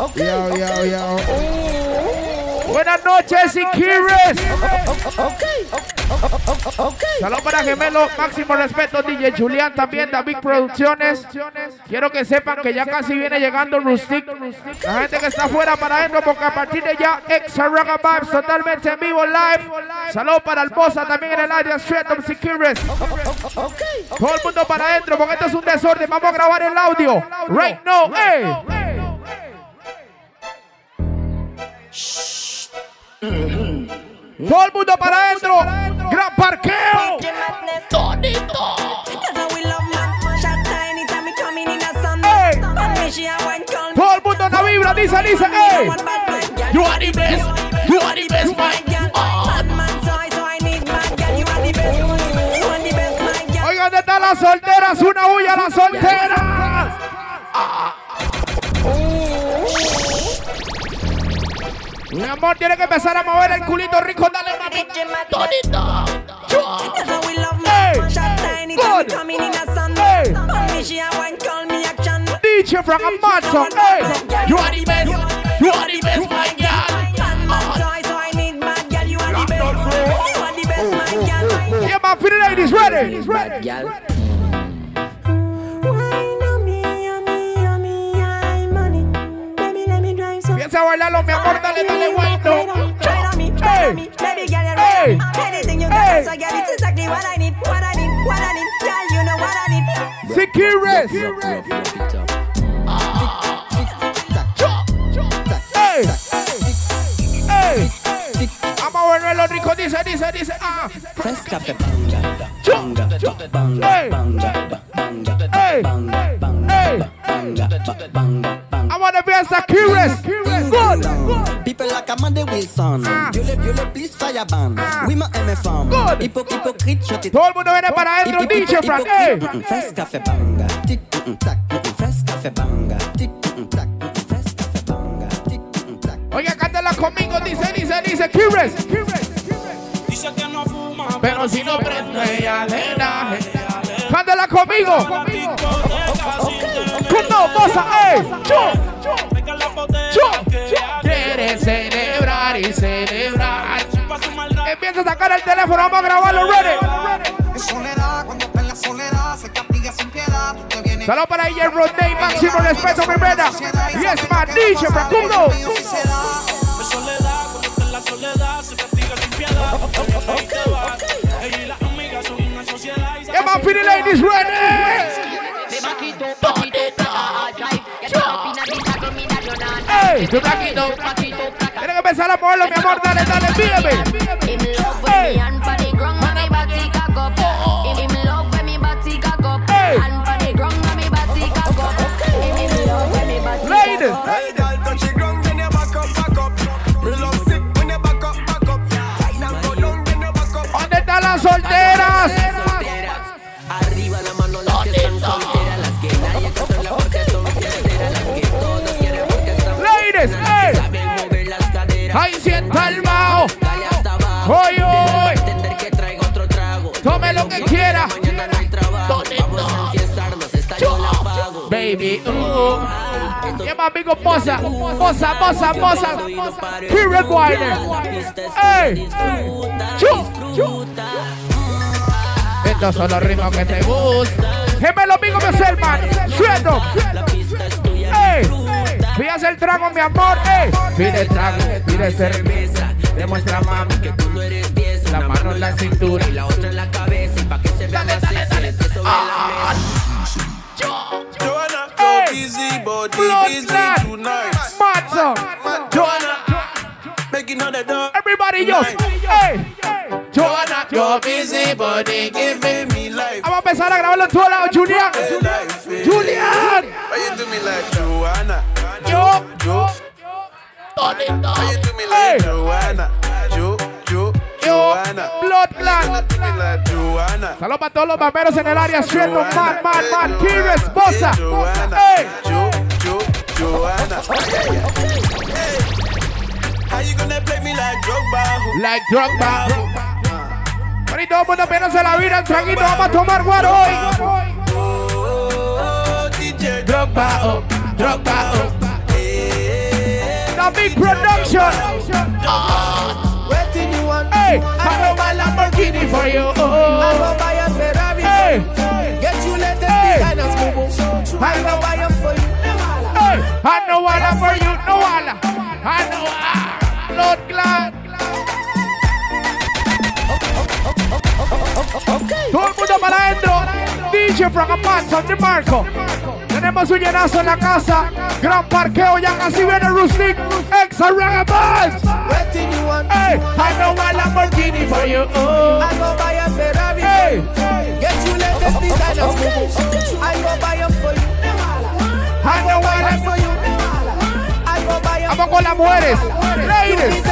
Yo, yo, yo. Buenas noches, Iquiris. Saludos para Gemelo, máximo respeto, DJ Julián, también David Producciones. Quiero que sepan que ya casi viene llegando Rustic. La gente que está afuera para adentro, porque a partir de ya, Extra Rock Vibes totalmente en vivo, live. Saludos para Albosa, también en el área Street of Secures. Todo el mundo para adentro, porque esto es un desorden. Vamos a grabar el audio. Right now, hey. Todo el mundo para adentro. Gran parqueo. Tonito. Todo el mundo en la vibra, dice, dice, hey. You are the best, you are the best, man. Oigan, ¿dónde están las solteras? Una bulla a las solteras. Mi amor, tiene que empezar a mover el culito rico. Dale, mami. Tonito. Hey. Good. Hey. DJ from a mad song. Hey. You are the best. You are the best, my girl. Yeah, my pretty ladies, ready? Ready. Empieza a bailarlo, mi amor, dale, dale, guayto. Hey, hey, Anything you got, so girl, it's exactly what I need, what I need, what I need. Girl, you know what I need. Securus. Hey, hey. Vamos a volverlo rico, dice, dice, dice. Ah. Fresh café, banga, banga, banga, banga, hey, hey, banga, I want to be a Curious. Good. People like Amanda Wilson. Ah. Yo le, yo le please fire ban. Ah. Oui, ma MFM. Good. Hipo, hypocrite, shut it. Todo el mundo viene para adentro, DJ Frank. Hey. Fresh café, banga. Tic, tac. Fresh café, banga. Tic, tac. Fresh café, banga. Tic, tac. Oye, cántala conmigo, dice, dice, dice, Curious. Dice que no fuma, Pero si no prende, ella le da. Cántala conmigo. ¿Cómo? Bosa, ey. Chu. Chu. Quiere celebrar y celebrar. Empieza a sacar el teléfono, vamos a grabarlo, ready. En soledad, cuando está en la soledad, se castiga sin piedad. Tú te vienes Saludos para ella, Rodney, máximo respeto, mi vena. Yes, my DJ, Facundo. En soledad, cuando está en la soledad, se castiga sin piedad. Ahí te vas. Ella y las amigas son una sociedad. y se Yeah, my pretty ladies, ready. Ey, tu plaquito. Tiene que empezar a moverlo, mi amor. Dale, dale, pídeme. Que quiera. Mañana no hay trabajo. Vamos a enfiestarnos, esta yo la pago. Baby, uh. ¿Qué más, amigo? Posa, posa, posa, posa. Period Warner. Ey. Estos son los ritmos que te gustan. Gemelo, amigo, me Selman. Suelto. Ey. Pídase el trago, mi amor. Ey. Pide trago, pide cerveza. Demuestra mami que tú no eres. La Una mano en la cintura. y la otra en la cabeza. Y pa' que se vea más sobre Ah. la mesa. Joanna, Ey. go busy, body busy tonight. Joanna, making all the dough. Everybody, yo. Ey. Joanna, Go busy, body giving me life. Vamos a empezar a grabarlo en todos lados. Why you do me like Joanna? Yo. Jo, why you do me Hey. like Joanna? Jo, Jo, Yo. Joanna. Blood clan. Do me like Joanna. Saludos para todos los barberos en el área. Suelto, man, man, man. Kires, Bosa. Joanna. Ey. Jo, Jo, Joanna. How you gonna play me like Drogba? Like Drogba. Bueno, y todo el mundo apenas se la vira. Traguito, vamos a tomar guaro hoy. Oh, DJ Drogba, oh, Drogba, oh. Big production. Waiting you want. Hey, I go buy Lamborghini for you. I go buy a Ferrari. Hey, Get you let latest Hey. designers, boo. I go buy 'em for you. hey, I know wala for you, no wala. I know, ah, Lord glad. Todo el mundo para adentro. DJ Frank Apanza de Marco. Tenemos un llenazo en la casa. Gran parqueo, ya casi viene Rustic. Ex Ragabas. Waiting you want. Hey, I know a Lamborghini for you. I go buy a Ferrari. Hey, Get you latest boo. I go buy 'em for you. I know 'em what for you. I go buy 'em Vamos con las mujeres. Ladies.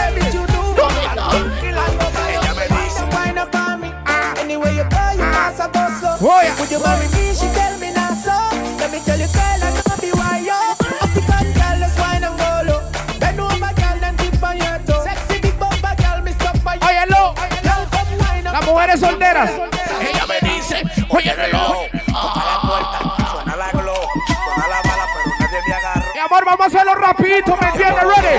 Would you marry me? She tell me not so. Let me tell you, girl, I know be why yo. Up the gun, girl, let's wine and go low. Bend over, girl, then dip on your toe. Sexy big bumper, girl, me stop by you. Óyelo. Girl, come wine up. Las mujeres solteras. Ella me dice, oye reloj, toca la puerta, suena la glow, suena la bala, pero nadie me agarra. Mi amor, vamos a hacerlo rapidito, ¿me entiendes? Ready?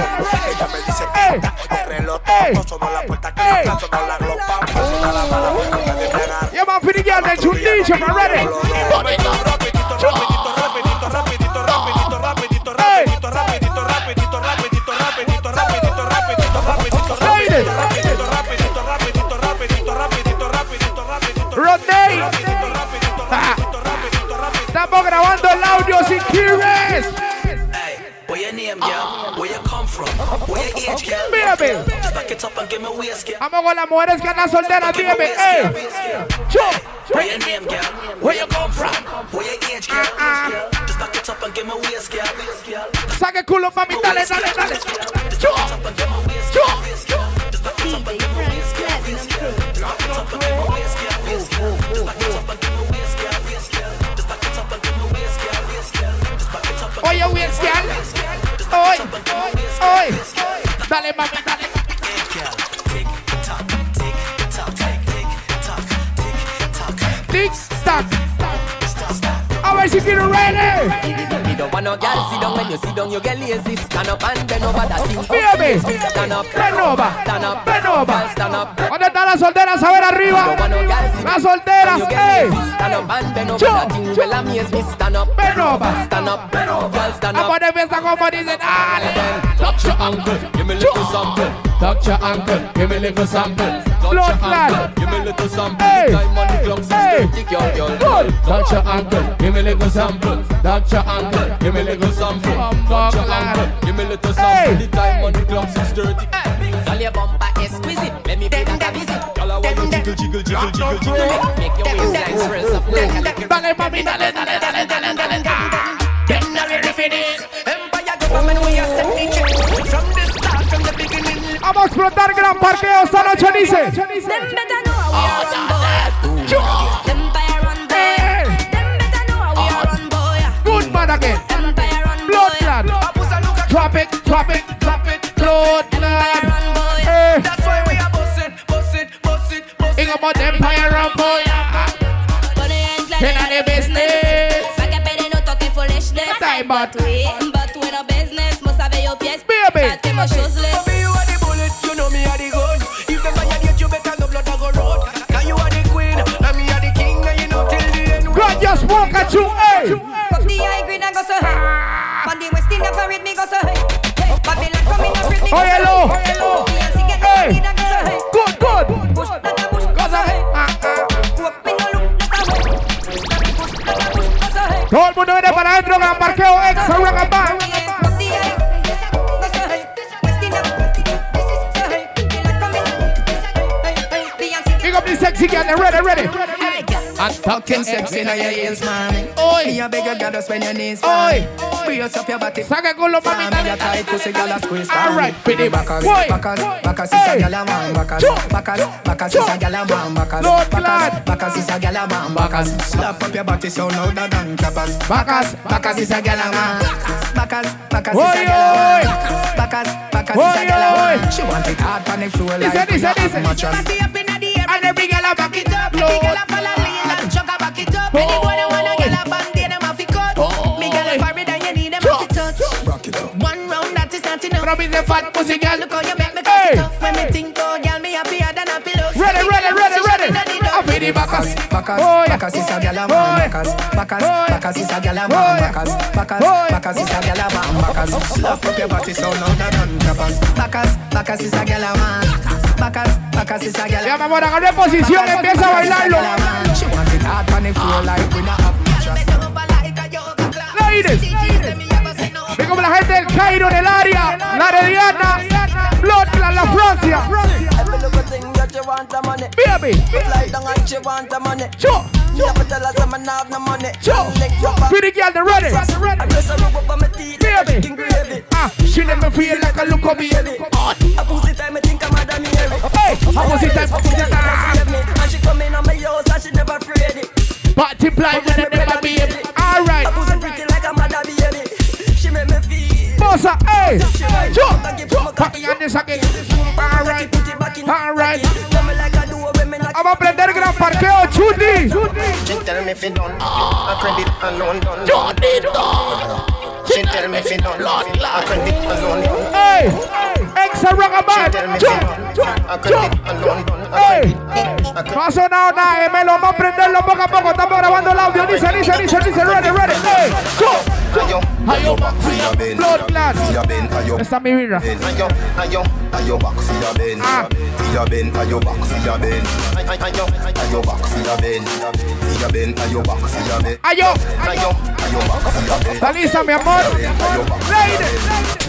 Ella me dice, pinta, oye reloj, sonó la puerta que la glow, pam, pam, suena la bala, down there to DJ already. Rodney, estamos grabando el audio sin quieres. Vamos con las mujeres que andan solteras, Where your name, girl? Where you come from? Where your age, girl? Just back it up and give me waist, girl. Saga culo, mami, dale, dale, dale. Chop, chop. Just back it up and give me waist, girl. Just back it up and give me waist, girl. Just back it up and give me waist, girl. Just back it up and give me waist, girl. Just back it up and give me waist, girl. Just back it up and give me waist, girl. Just back it up and give me waist, girl. Just back it up and give me waist, girl. Just back it up and give me waist, girl. Just back it up and give me waist, girl. A quiero ready. You don't want no girl sit down when you sit down, you get lazy. Stand up and bend over that thing. Baby. Stand up, Bend over. stand up, Bend over. Stand up. ¿Dónde están las solteras? A ver arriba. Las solteras, when you get ey. lazy. Stand up and bend over Jump. that thing. Well, amaze me. Stand up, Bend over. stand up, girl, stand Vamos up. de fiesta como dicen. Dale. Touch your ankle, give me little sample. Touch your ankle, give me little sample. Touch Blood your clot. ankle, give me little sample. Hey. Time on the clock, Hey. 6:30, girl, girl, Good. Touch your ankle, give me little sample. Touch your ankle, give me little sample. Touch your ankle, give me little sample. The time on the clock, 6:30. Girl, your bumper exquisite. Let me be that a visit. Girl, I want you jiggle, jiggle, jiggle, jiggle, jiggle. Make your waistline swirl so flat. Dale, mami, dale, dale, dale, dale, dale. સમક્ષ પ્રતારગ્રામ પાર્કે અવસાનો છડી છે Good man again. Blood clad. Drop it, drop it, drop it. Blood clad. That's why we are bossing, bossing, bossing, bossing. About empire boy. Then I the business. Time but we. Sexy now your heels, mommy. Oi. Me a beg you, girl, just bend your knees, Oi. mommy. Brace up your body. Saca con los mami, Mommy, dale, your tight pussy, girl, a squeeze, All right, mommy. fit it. Backers, backers, backers, is a Hey. girl, a man, backers. Choo. Backers, backers, is a girl, a man, backers. Lord Backers, backers, is a girl, a man, backers. Slap up your body so louder than clappers. Bacas, Backers is a girl, a man. Backers, backers, is a girl, a man. Backers, backers, is a girl, a man. She want it hard on the floor like Listen, we listen, not have listen. mattress. And every girl a back it up, Lord. Rub in the fat pussy girl Look how you make me cock When me think oh me happier than a pillow Ready, ready, ready, ready. I feel the backers Backers, backers is a gal a man Backers, backers, backers is a gal a man is a gal a man Backers, lock up your body so none of them trappers Backers, backers is a gal a man Backers Se llama por agarre posición, empieza a bailarlo. Ah. Ladies, ve como la gente del Cairo en el área, la de Diana, Bloodclan, la Francia. Mírame. Yo. Pretty girl, the ready. Mírame. Ah, she never feel like a look of me. Ah, pussy time, I think I'm Opposite time, opposite time. And she come in on my house and she never afraid it. But to blind when I never be. Alright. I was pretty like a mother baby. She made me feel. Bossa, hey. Jump. Jump. Packing on this again. Alright. Alright. Vamos a aprender gran parqueo, Chundi. She tell me if you don't. I credit and loan done. Chundi done. She tell me she don't love it. I can alone. Hey, ex a rock about. I can dig. Hey, no sonado nada, eh, me lo vamos a prenderlo poco a poco. Estamos grabando el audio. Dice, dice, dice, dice, ready, ready. Hey, go, go. I your back for your bend. Blood clot. See your bend, I your. Mr. Mirira. I your, I your, I your back for your bend. Ah. See your bend, I your back for your bend. I, I, I your, I your back for your bend. See your bend, I your back for your bend. I your, I your, I your back for your bend. Alisa, mi amor. Lady.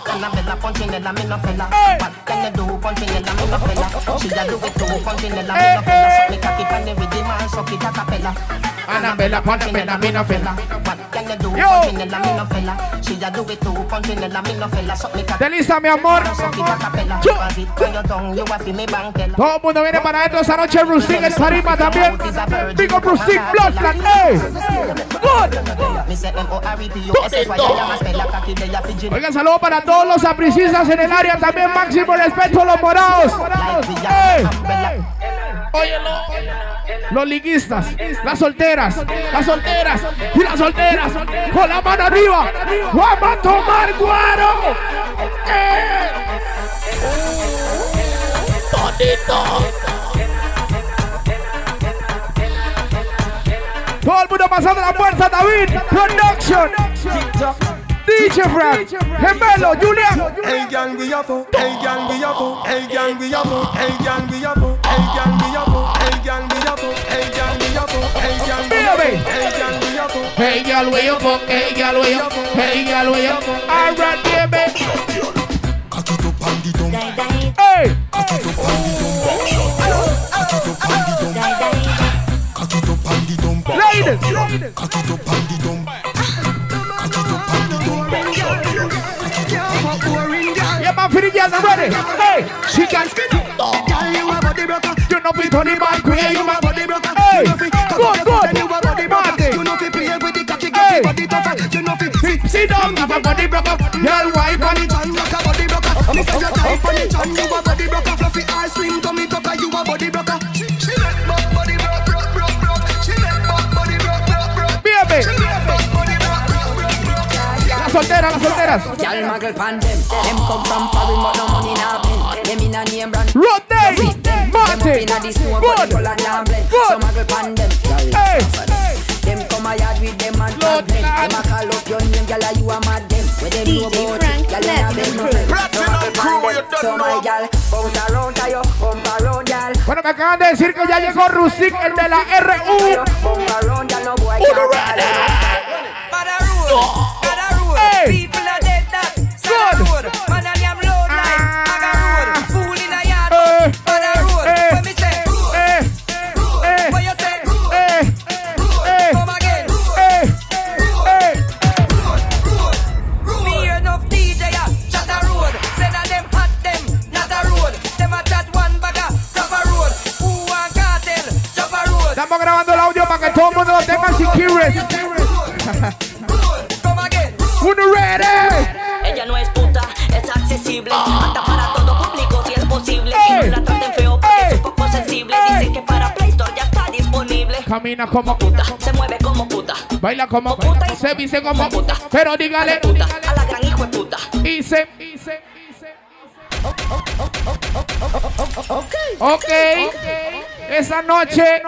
and a bella punching a fella. You do punching a and a. So me the. Annabella punching and a can you do punching? She do it too punching a. So me cocky. Delisa mi amor. Todo el mundo viene para adentro esta noche. Rustic es tarima también. Digo Rustic Bloodland. Oigan, saludos para todos los apricistas en el área. También máximo respeto a los morados. Los liguistas, las solteras, las solteras y las solteras. Con la mano arriba. Vamos a tomar guaro. Todo el mundo pasando la fuerza, David. Production. DJ Frank. Gemelo, Julián. Hey gang we a fuck, hey gang we a fuck, hey gang we a fuck, hey gang we a fuck, hey gang we a fuck, hey gang we a fuck, hey gang we a fuck, hey gang we a fuck, Baby. hey gang we a fuck. Hey, girl, where you fuck? Hey, girl, where you fuck? Hey, girl, where you fuck? All right, baby. Cock it up and the dump, Hey. cock it up and the dump, cock it up and the dump, cock it up and the dump, Ladies. cock it up and the for the girls already. Hey, she can skin up. Girl, you a body broker. You know fi turn it back. Girl, you my body broker. Hey, good, good. You a body broker. You know fi play with the cocky, cocky body tougher. You know fi sit down, have a body broker. Girl, wipe on it, turn like a body broker. I'm a fire type on you a body broker. Fluffy ice cream. Las solteras, las solteras. Y'all muggle pan them. Them come from foreign but no money now pen. Them in a name brand. Rotate. Fit them. Them up Marty. in a this smoke but the Good. color can't blend. Good. So muggle pan them. Hey. Them come a yard with them and Lord tag them. God. Them a call up your name, gyal, you a mad them. Where them know about it, gyal, you a beg no friend. So muggle pan them. So my gyal, bounce around, tayo, bump around, gyal. Bueno, me acaban de decir que ya llegó Rusik, el de la RU. Bump around, gyal, no boy Uno can't ready. Hey. People are dead that. Good. Como puta, se mueve como puta. Baila como puta y se viste como puta. Pero dígale puta, a la gran hijo de puta. Y se, y se, Ok. Esa noche,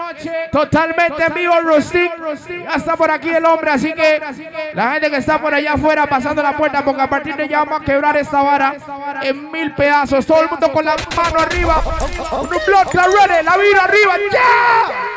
totalmente en vivo, Rustic. Ya está por aquí el hombre, así que la gente que está por allá afuera pasando la puerta, porque a partir de ya vamos a quebrar esta vara en mil pedazos. Todo el mundo con la mano arriba. Un ready, la vida arriba, ya.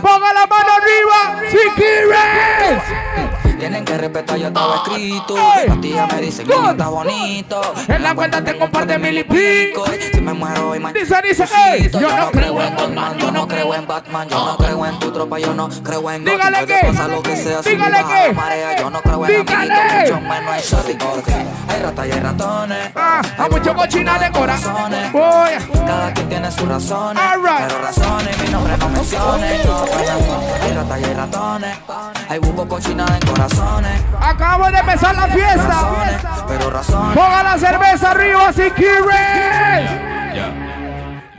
Ponga la mano arriba, si quieres. Tienen que respetar, ya estaba escrito. Las tías me dicen que yo está bonito. En la cuenta tengo un par de mil y pico. Si me muero y me Dice, dice, ey, yo no creo en Batman, yo no creo en Batman, yo no creo en tu tropa, yo no creo en Dígale que, pasa lo que sea, dígale que, marea, yo no creo en dígale. amiguitos, mucho menos en shorty, porque hay ratas y hay ratones. Ah, a mucho cochina de corazón. Voy. Cada quien tiene sus razones, pero razones mi nombre no menciones. Yo, hay ratas y hay ratones, hay buco cochina en Acabo de empezar la fiesta. Pero razones. Ponga la cerveza arriba si quieres.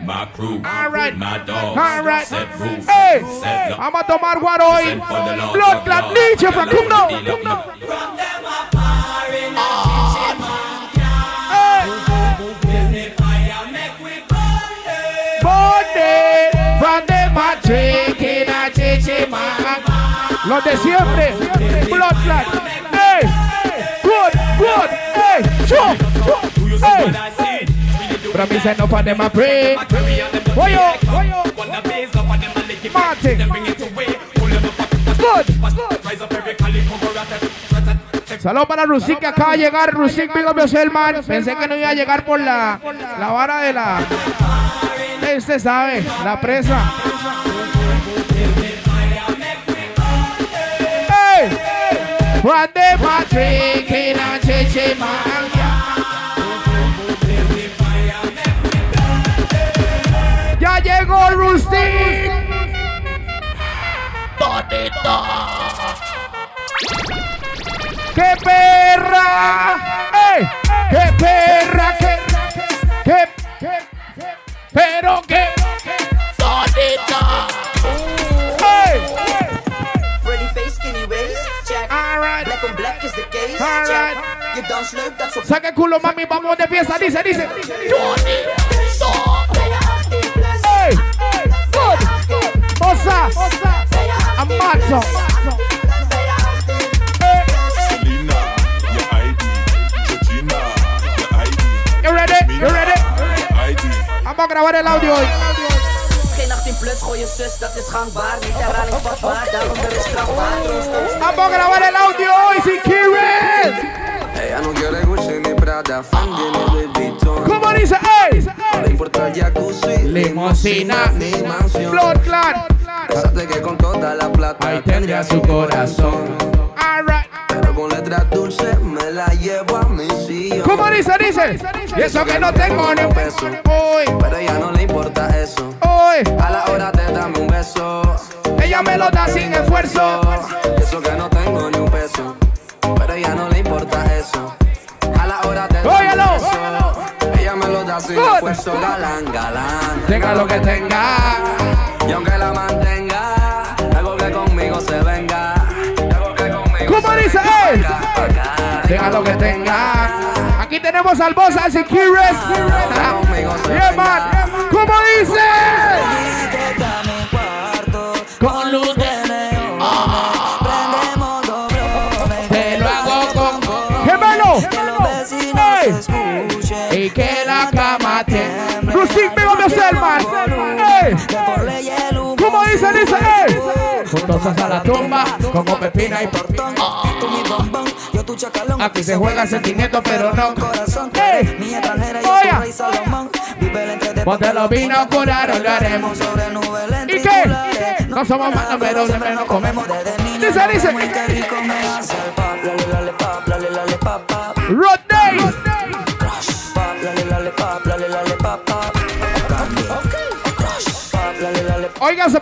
My crew, Alright. my dog, Alright. set rules, Hey, set vamos a tomar guaro hoy. Send for the Lord, Blood Lord, clot Lord. Nietzsche from Deal up, Kumno. deal up, no. Bonde from the magic in a chichi man. Los de siempre. Blood clot. Hey, good, good. Hey, chop. Hey. But me say no for them a pray. Oyo, oyo. Martin. Good, Saludos para Rusik que acaba de llegar. Rusik, yourself, man. Pensé que no iba a llegar por la, la vara de la. Usted sabe, la presa. Hey! From the matrix in a chichi man. Ya llegó Rustic. ¡Qué perra! Alright. check. You don't slurp, that's what. Saca el culo, mami, vamos de pieza, dice, dice. ¡Ey! ¡Good! ¡Osa! ¡Amazo! Selena, your ID. Georgina, your ID. You ready? You ready? ID. Vamos a grabar el audio hoy. Geen 18 plus, gooi je zus, dat is gangbaar. Niet herhaling vatbaar, daarom er is strafbaar. Vamos a grabar el audio hoy, si quieres. Prada, Fendi ni Louis Vuitton. ¿Cómo dice? ¡Ey! No le importa el jacuzzi, Limosina, ni mansión. Blood clot. Sabe que con toda la plata Ahí tendría su corazón. Alright. Pero con letras dulces me la llevo a mi sillón. ¿Cómo dice? Dice. Y eso que no tengo ni un peso. Hoy, Pero ella no le importa eso. hoy. A la hora te dame un beso. Ella me lo da sin esfuerzo. Eso que no tengo ni un peso. Pero ella no esfuerzo. Galán, galán. Tenga lo que tenga. Y aunque la mantenga, algo que conmigo se venga. Algo que conmigo ¿Cómo se dice? acá. Tenga lo que tenga. Aquí tenemos al boss, al si quieres. Yeah, man. ¿Cómo dice? Cama tiemble. Rusik, big up yourself, man. Ey. ¿Cómo dice? Dice, ey. Juntos hasta la tumba, como pepina y portón. Yo tu chacalón. Aquí se juega sentimiento, pero no. Corazón, Ey. mi extranjera y Oye. yo tu rey Salomón. Vive el entre Ponte los vinos, curar, lo haremos. sobre nubes ¿Y qué? No somos malos, pero siempre nos comemos. Dice, dice. Qué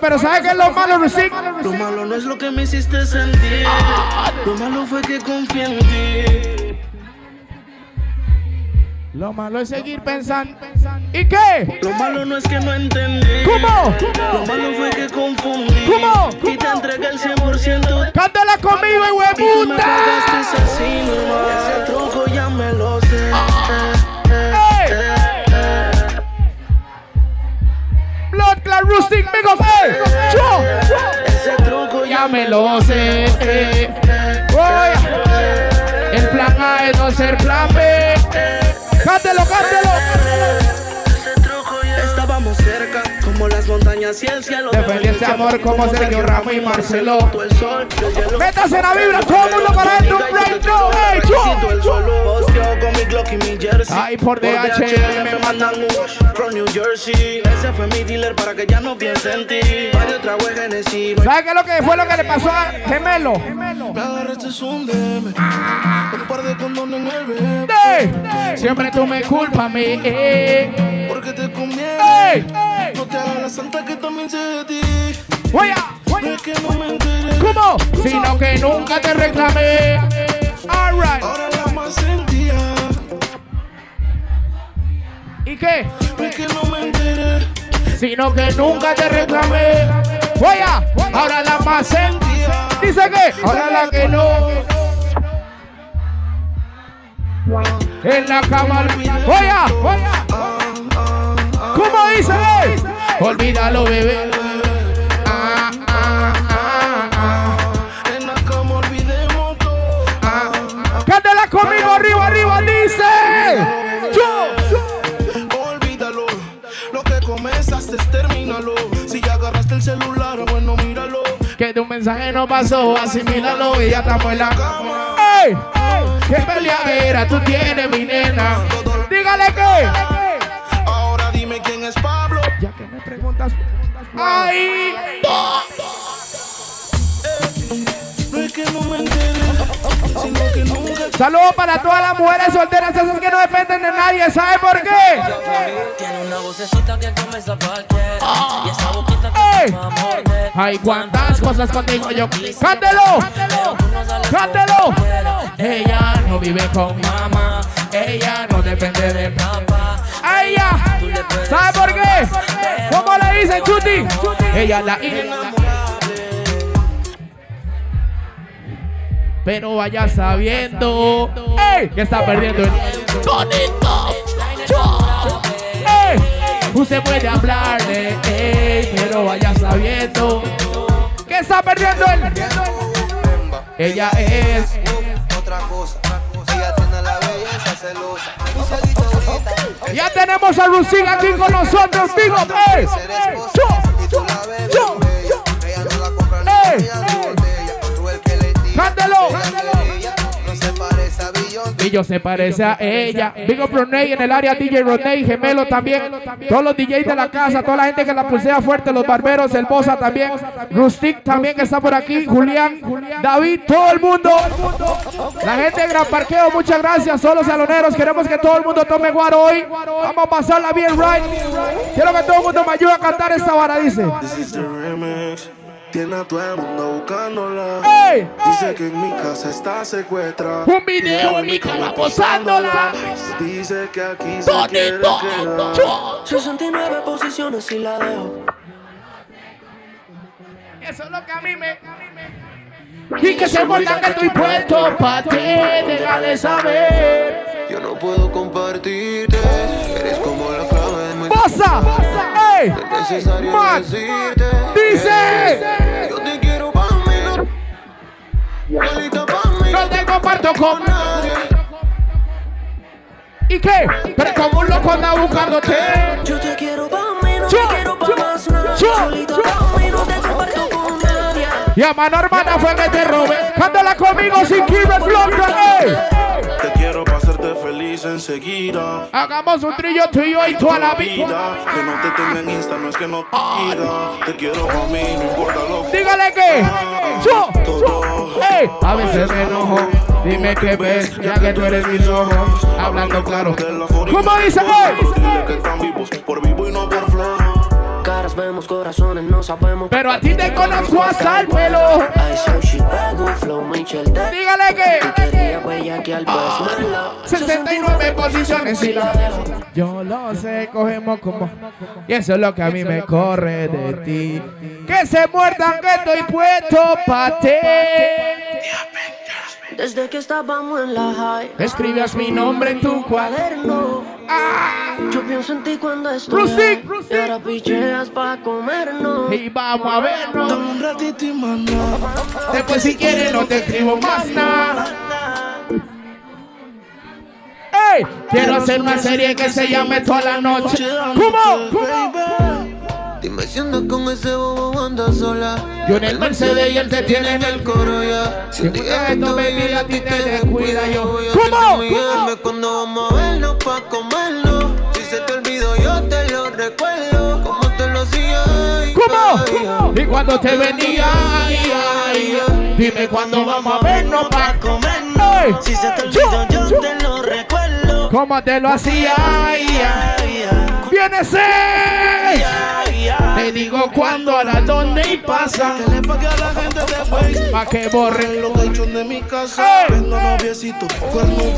pero ¿sabe qué es lo malo, Rusik? Lo malo no es lo que me hiciste sentir. Lo malo fue que confié en ti. Lo malo es seguir pensando. ¿Y qué? Lo malo no es que no entendí. ¿Cómo? Lo malo fue que confundí. ¿Cómo? Y te entregué el 100%. Cántala conmigo, Y tú me huevuta. así nomás. Ese truco ya me lo sé. Clan Roosting, big up. Yo. Ese truco Ya me lo sé. eh. El plan A es no ser plan B. Cántelo, cántelo. El cielo. Defendí ese amor como Sergio Ramos y Marcelo. El el. Métase la vibra, todo el mundo para break, el suelo, posteo con mi Glock y mi jersey. Ay, por DHL me mandan un from New Jersey. Ese fue mi dealer para que ya no piense en ti. Varios tragos de Genesis. ¿Sabe qué es lo que fue lo que le pasó a Gemelo? Me agarraste un DM. Un par de condones en el bebé. Siempre tú me culpas a mí. Porque te conviene. No te hagas la santa que también sé de ti. No es que no me enteré. ¿Cómo? Sino que nunca te reclamé. Alright. Ahora la más sentía. ¿Y qué? Es que no me enteré. Sino que nunca te reclamé. Voy a. Ahora la más sentía. Dice que. La que no. En la cama. Voy a. Voy a. ¿Cómo dice? Olvídalo, bebé. Ah, ah, ah, ah. En la cama olvidemos todo. Cántala conmigo arriba, arriba, Que de un mensaje no pasó, asimílalo y ya estamos en la cama. ¡Ey! ¡Qué peleadera tú tienes, mi nena! Dígale que. Ahora dime quién es Pablo. Ya que me preguntas. ¡Ay! No es que no me enteré. Saludos para todas las mujeres solteras, esas que no dependen de nadie. ¿Sabe por qué? Tiene una vocecita que comienza a cualquiera. Y esa boquita. Hay cuantas cosas contigo yo. ¡Cántelo! ¡Cántelo! Ella no vive con mamá. Ella no depende de papá. A ella. ¿Sabe por qué? ¿Cómo le dicen, Chuti? Ella la Pero vaya sabiendo ¡Ey! que está perdiendo el bonito. ¡Ey! Usted puede hablarle, ey, pero vaya sabiendo que está perdiendo él. Ella es Otra cosa, ella tiene la belleza celosa. Ya tenemos a Lucín aquí con nosotros, digo, ¡ey! ser esposa. Y tú la ves bien bella. Ella no la compra ni ¡Cántelo! No se parece a Beyoncé. Y yo se parece a ella. Big up Roney en el área, DJ Roney, gemelo también. Todos los DJs de la casa, toda la gente que la pulsea fuerte, los barberos, el Bosa también. Rustic también que está por aquí. Julián, David, todo el mundo. La gente de Gran Parqueo, muchas gracias. Solo saloneros, queremos que todo el mundo tome guaro hoy. Vamos a pasarla bien, right. Quiero que todo el mundo me ayude a cantar esta vara, dice. Tiene a todo el mundo buscándola. ¡Ey! Dice que en mi casa está secuestrada. Un video en mi cama posándola. Dice que aquí se quiere quedar. 69 posiciones y la dejo. Eso es lo que a mí me. Y que se muerdan que estoy puesto pa' ti, déjale saber. Yo no puedo compartirte. Eres como la clave de mi ¡Bosa! ¡Ey! ¡Dice! Yo te quiero pa' mí, no. No te comparto con nadie. ¿Y qué? Pero como un loco anda buscándote. Yo te quiero pa' mí, no Yo, te quiero pa' más nada. yo. pa' mí, no te comparto con nadie. Y a mano hermana fue que te robé. Cántala conmigo sin Kibe Flonda, ey. Te quiero feliz enseguida. Hagamos un trillo tú y yo y toda la vida. Que no te tenga en Insta, no es que no te quiera. Te quiero para mí, no importa lo que Dígale que. Yo, todo. ey. A veces me enojo. Dime qué ves, ya que tú eres mis ojos. Hablando claro. ¿Cómo dice? Dile ey? que están vivos por vivo y no por flor. Caras vemos, corazones no sabemos. Pero a ti te conozco hasta el. Ay, flow, Michel, te. Dígale que. Quería bella que al pues me la. 69 posiciones y la dejo. Yo lo sé, cogemos como. Y eso es lo que a mí me corre de ti. Que se muerdan que estoy puesto pa' ti. Desde que estábamos en la high. Escribías mi nombre en tu cuaderno. Yo pienso en ti cuando estoy. Y ahora picheas pa' comernos. Y vamos a vernos. Dame un ratito y más nada. Después si quieres no te escribo más nada. ¡Ey! Quiero hacer una serie que se llame toda la noche. ¿Cómo? ¿Cómo? Dime si andas con ese bobo anda sola. Yo en el Mercedes y él te tiene en el coro ya. Si un día esto baby a ti te descuida yo. ¿Cómo? Dime cuando vamos a vernos pa' comernos. Si se te olvidó yo te lo recuerdo. Como te lo hacía. ¿Cómo? Y cuando te venía, ay, ay, ay, dime cuándo vamos a vernos pa' comernos. Si se te olvidó, yo te lo recuerdo. ¿Cómo te lo hacía? Viene. Te digo cuándo, a la dónde y pasa. Que le pague a la gente después. Pa' que borren Lo hecho de mi casa. Vendo noviecito.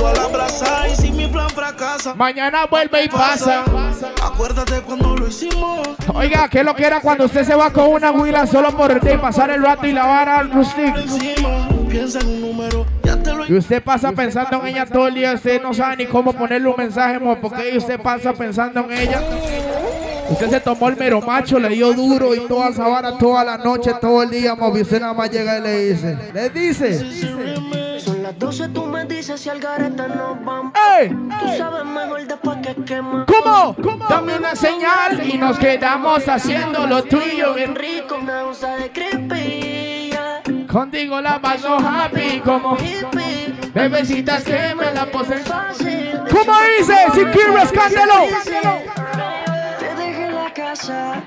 A la brasa. Y si mi plan fracasa. Mañana vuelve y pasa. Acuérdate cuando lo hicimos. Oiga, ¿qué es lo que era cuando usted se va con una huila solo por y pasar el rato y la vara al rustic? Piensa en un número. Ya te lo Y usted pasa pensando en ella todo el día, usted no sabe ni cómo ponerle un mensaje, mo, porque usted pasa pensando en ella. Usted se tomó el mero macho, le dio duro y toda esa vara toda la noche, todo el día, mo, y usted nada más llega y le dice, le dice, Son las 12, tú me dices si al garete nos vamos. ¡Ey! Tú sabes mejor después que quema. ¿Cómo? Dame una señal y nos quedamos haciendo lo tuyo bien rico, gusta de creepy. Contigo la paso happy como Hippie. bebecitas que me la posen. Fácil. ¿Cómo dice? Si quieres, cántelo. Te dejé la casa.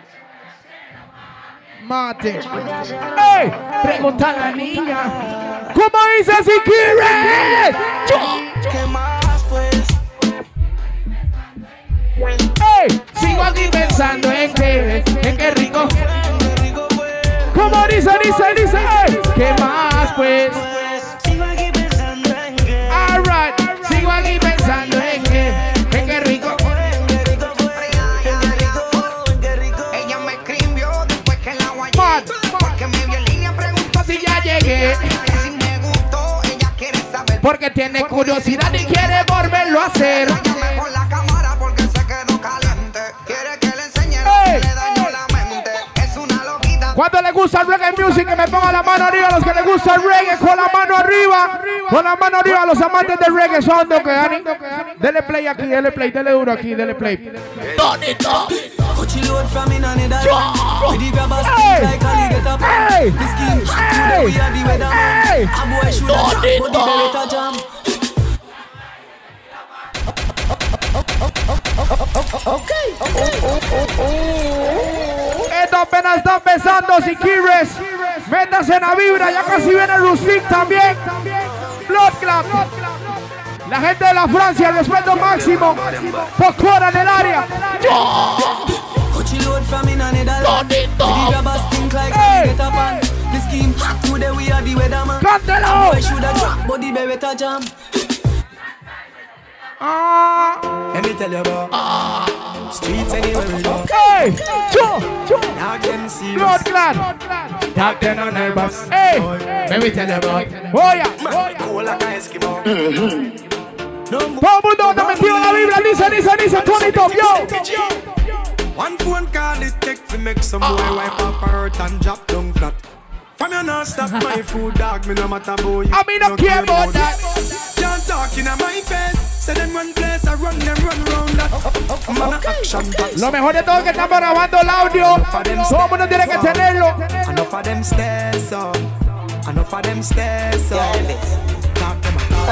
Mate. ¡Ey! Pregunta a la niña. ¿Cómo dice si quieres? ¿Qué más pues? ¡Ey! Sigo aquí pensando en que, en qué rico. ¿Cómo dice, dice, dice? ¿Qué más pues? Sigo aquí pensando en que. Alright. Sigo aquí pensando en que, en qué rico. Ella me escribió después que la guayé. Porque me vio en línea, preguntó Si ya llegué. si me gustó. Ella quiere saber. Porque tiene curiosidad y quiere volverlo a hacer. Cuando le gusta el reggae music, que me ponga la mano arriba. Los que les gusta el reggae, con la mano arriba. Con la mano arriba, los amantes del reggae son de que Dani. Dele play aquí, dele play, dele duro aquí, dele play. Coachy load from apenas está empezando, si quieres. Métase en la vibra, ya casi viene Rustic también. Blood Club. La gente de la Francia, respeto máximo. Pocora en el área. Hey! a Ah, Let me tell you about streets anywhere we go. hey, cho, cho. Now them serious. Blood Club. Talk them on nervous. Oh, hey, let me tell you about. Oh yeah. Cool like a Eskimo. Todo el mundo está metido en la vibra. Dice, dice, dice, Tony Top, yo. One phone call it take to make some boy wipe up her hurt and drop down flat. From you not stop my food dog, me no matter about you. I mean, don't care about that. Can't talk in my face. Say them one place, I run them run round that. Man a action pack. Lo mejor de todo es que estamos grabando el audio. Todo el mundo tiene que tenerlo. Enough of them stairs up. Enough of them stairs up. Talk them a talk.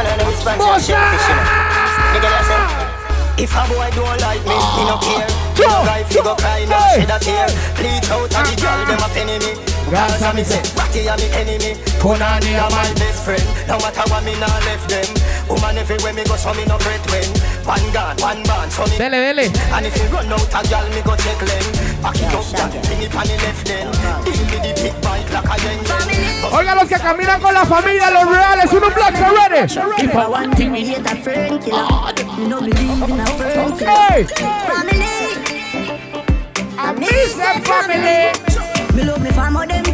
If a boy don't like me, me no care. Me Joe, no guy fi go cry, no shed a tear. Bleach out of the girl, them a penny me. Gaza me say, Rocky are me enemy. Konani are my best friend. No matter what me nah left them. Woman everywhere me go, so me no fret when. One gun, one band, so me. Dele, dele. And if you run out a gal, me go check them. Back it up, that bring it on the left then. Deal with the big bike like a yen yen. Oiga, los que caminan con la familia, los reales, uno black ready. If I want to be a friend killer, me no believe in a friend killer. Hey. Family, I miss them family. me love me family,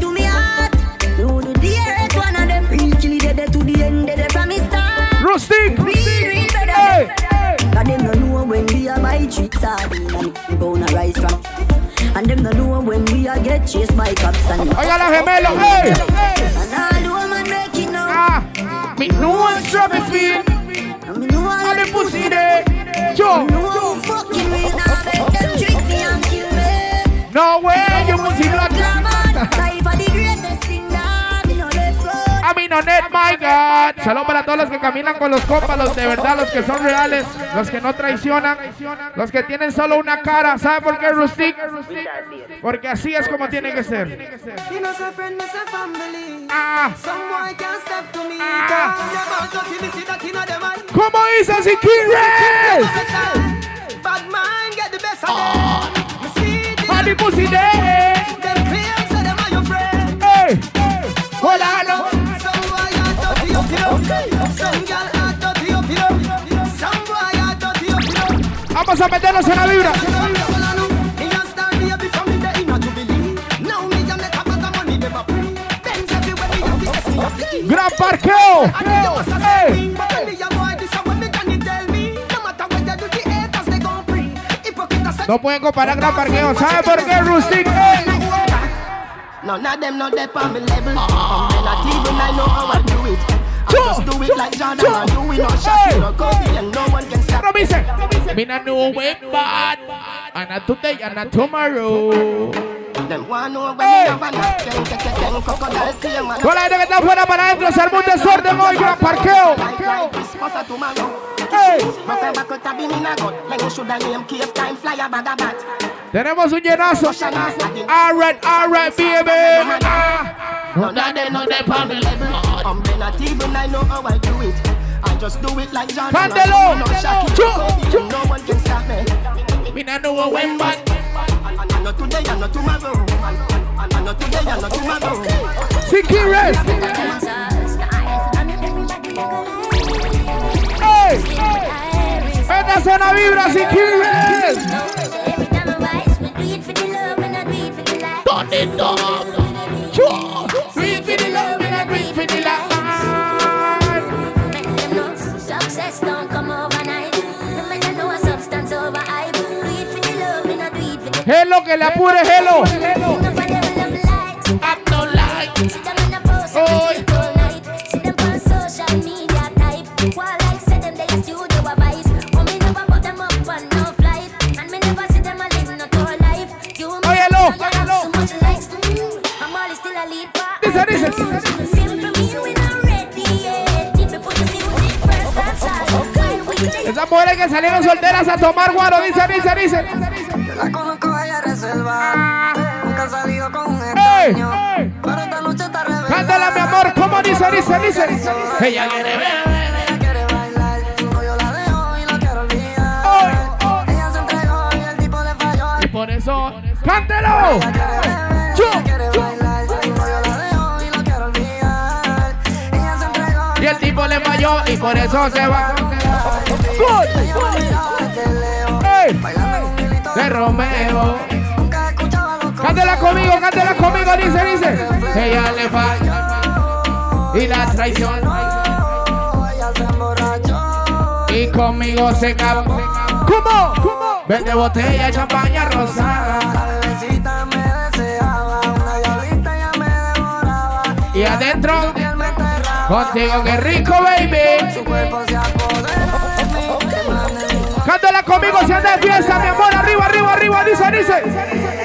Rustic. Real, real better. Hey. Cause them no know when we are buy cheap sardine and we gonna rise from. And them no know when we are get chased by cops and. Oiga, la gemelo, hey. And all woman make it now. Ah, me no one me feel. And me know all All the pussy there. Yo. know who fucking me now. Make them trick me and kill me. No way, you pussy black. My God. Saludos para todos los que caminan con los compas, los de verdad, los que son reales, los que no traicionan, los que tienen solo una cara. ¿Sabe por qué, Rustic? Porque así es como tiene que ser. Ah. Ah. ¿cómo dice Siquires? Bad man get the best of them. Me see it in A the pussy. Hey, hola, no. dirty you Vamos a meternos en la vibra. Gran parqueo. No pueden comparar Gran Parqueo. ¿Sabe por qué, Rustic? Hey. None of them not there for level. Oh. I'm relative and I know how I do it. I just do it like Jordan and do it no Shakira, Kobe, and no one can stop. No me dice. Me not know way bad. And not today and not tomorrow. Them want know when Hey. me have a knock, ken, ken, ken, ken, crocodile tear, man. Toda la gente que está afuera para adentro se arma un desorden hoy, Gran Parqueo. Like, like Christmas or tomorrow. Hey. Rock a back out a beam in a gut. Like you shoulda name cave time fly a bag of bat. Tenemos un llenazo. Alright, alright, baby. Ah. None of them not there on me level. Um, they not even I know how I do it. I just do it like Jordan. and Candelo. do it no Shakira, Chu, Kobe, chu. and no one can stop me. Me not know when bad. And and not today, and not tomorrow. And and not today, and not tomorrow. Siquires. Hey. Métase en la vibra, Siquires. Turn it up. Chu. Love and I do it for the love. Success don't come overnight. No matter no substance over hype. Do it for the love, and I do it for the Hello, que le apure, hello. No in post mujeres que salieron solteras a tomar guaro, dice, dice, dice. La conozco ella reserva. Nunca ha salido con un extraño. Pero esta noche está rebelde. Cántala, mi amor, ¿cómo dice, dice, dice? Ella quiere ver. Ella quiere bailar. Tipo le falló y por eso se va. De Romeo. Cántela conmigo, cántela conmigo, dice, dice. Ella le falla y la traición. Y conmigo se acabó. ¿Cómo? ¿Cómo? Vende botella champaña rosada. Contigo que rico, baby. Cántala conmigo si anda de fiesta, mi amor. Arriba, arriba, arriba, dice, dice.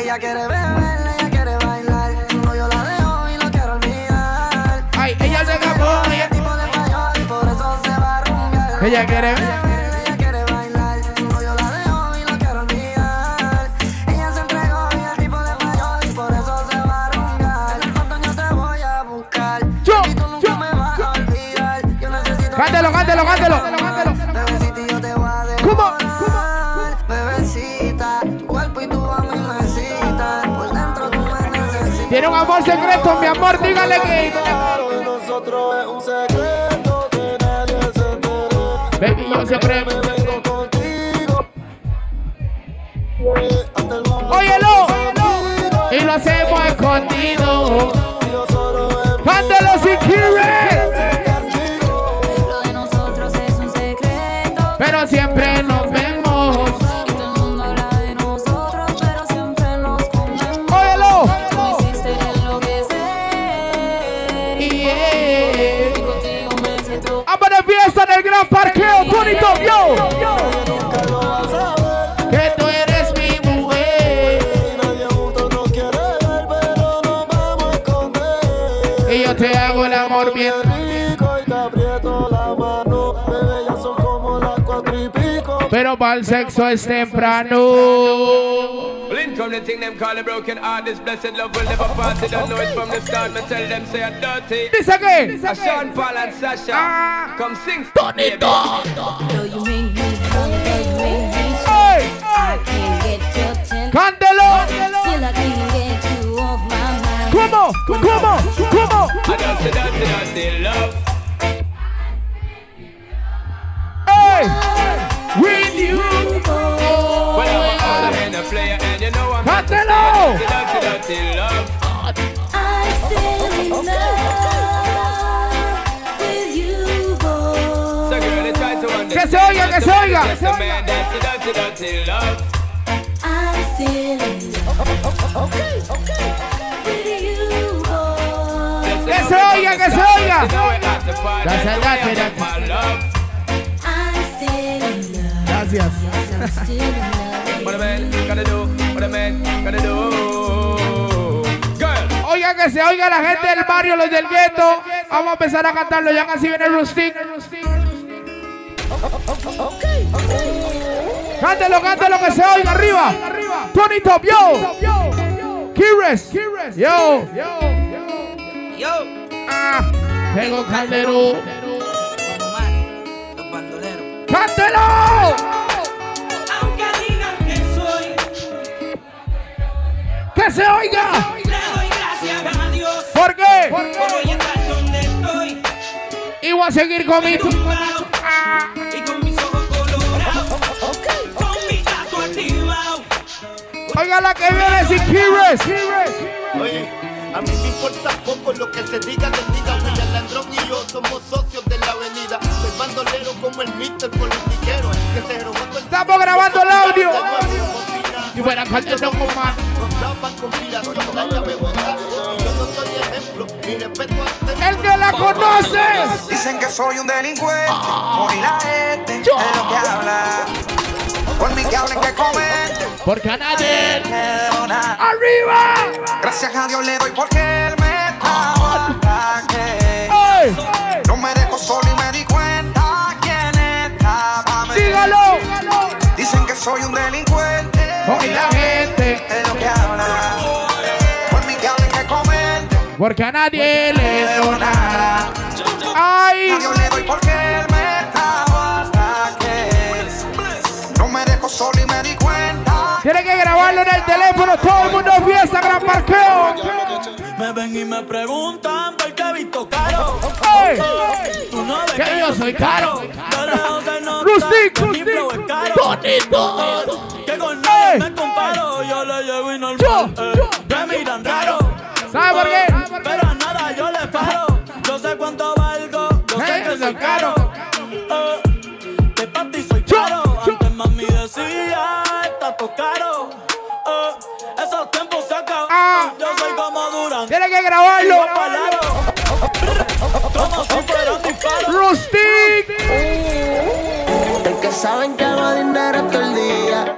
Ella quiere beber, ella quiere bailar. No, yo la dejo y no quiero olvidar. Ay, ella se escapó. Ella, tipo le falló y por eso se va a rumbear. ella quiere ver. Cántelo, cántelo, cántelo. Bebecita, yo te voy a dejar. Bebecita, tu cuerpo y tu alma me necesitan. Por dentro tú me necesitas. Tiene un amor secreto, mi amor, dígale que. Nosotros es un secreto que nadie se entere. Baby, yo siempre. vengo contigo. Óyelo. Y lo hacemos escondido. Pero para el sexo es temprano. Blink come the thing them call a broken heart. This blessed love will never part. They don't know it from the start. Me tell them say I'm dirty. Dice que. A Sean Paul and Sasha. Come sing. Bonito. Though you make me wrong, though you make me Hey. I can't get your attention. Cántelo. Still I can't get you off my mind. ¿Cómo? ¿Cómo? ¿Cómo? I dirty, dirty, dirty love. Hey. With you. Well, I'm a all in a player and you know I'm not Cántelo. dirty, dirty, dirty love. I fell in love with you, boy. So girl, they try to understand. Que se oiga, que se oiga. Just a man that's a dirty, dirty love. I fell in love with you, boy. Que se oiga, que se oiga. That's my love. Girl, Oiga que se oiga la gente del barrio, los del gueto. Vamos a empezar a cantarlo, ya casi viene el Rustic. Cántelo, cántelo que se oiga arriba. Tony Top, yo. Kires. Yo. Yo, Ah, Pego Calderón. ¡Cántelo! ¡Que se oiga! le doy gracias a Dios ¿Por qué? por hoy estar donde estoy. Y voy a seguir con mi... tumbado y con mis ojos colorados, con mi gato activado. Oiga la que viene sin Kires. Oye, a mí me importa poco lo que se diga, les diga. William Landrón y yo somos socios de la avenida. Soy bandolero como el mister politiquero. Que se robó el Estamos grabando el audio. Y bueno, Calderón con más. La llave. Yo no soy ejemplo, mi respeto ante El que la conoce. Dicen que soy un delincuente, por la gente de lo que habla. Por mí que hablen, que a nadie. Perdona. ¡Arriba! Gracias a Dios le doy porque él me trajo ¡Ey! no me dejó solo y me di cuenta quién estaba. ¡Dígalo! Dicen que soy un delincuente. Porque a nadie le debo nada. ¡Ay! A Dios le doy porque él me trajo hasta que no me dejó solo y me di cuenta. Tiene que grabarlo en el teléfono. Todo el mundo fiesta, gran parqueo. Me ven y me preguntan por qué he visto caro. ¡Ey! Tú no ves Que yo soy caro. Yo de notar Rustic, que con nadie me comparo. Yo le llevo y normal. Yo, eh. Me miran raro. ¿Sabe por qué? Disparo. Rustic. Es que saben que hago dinero todo el día.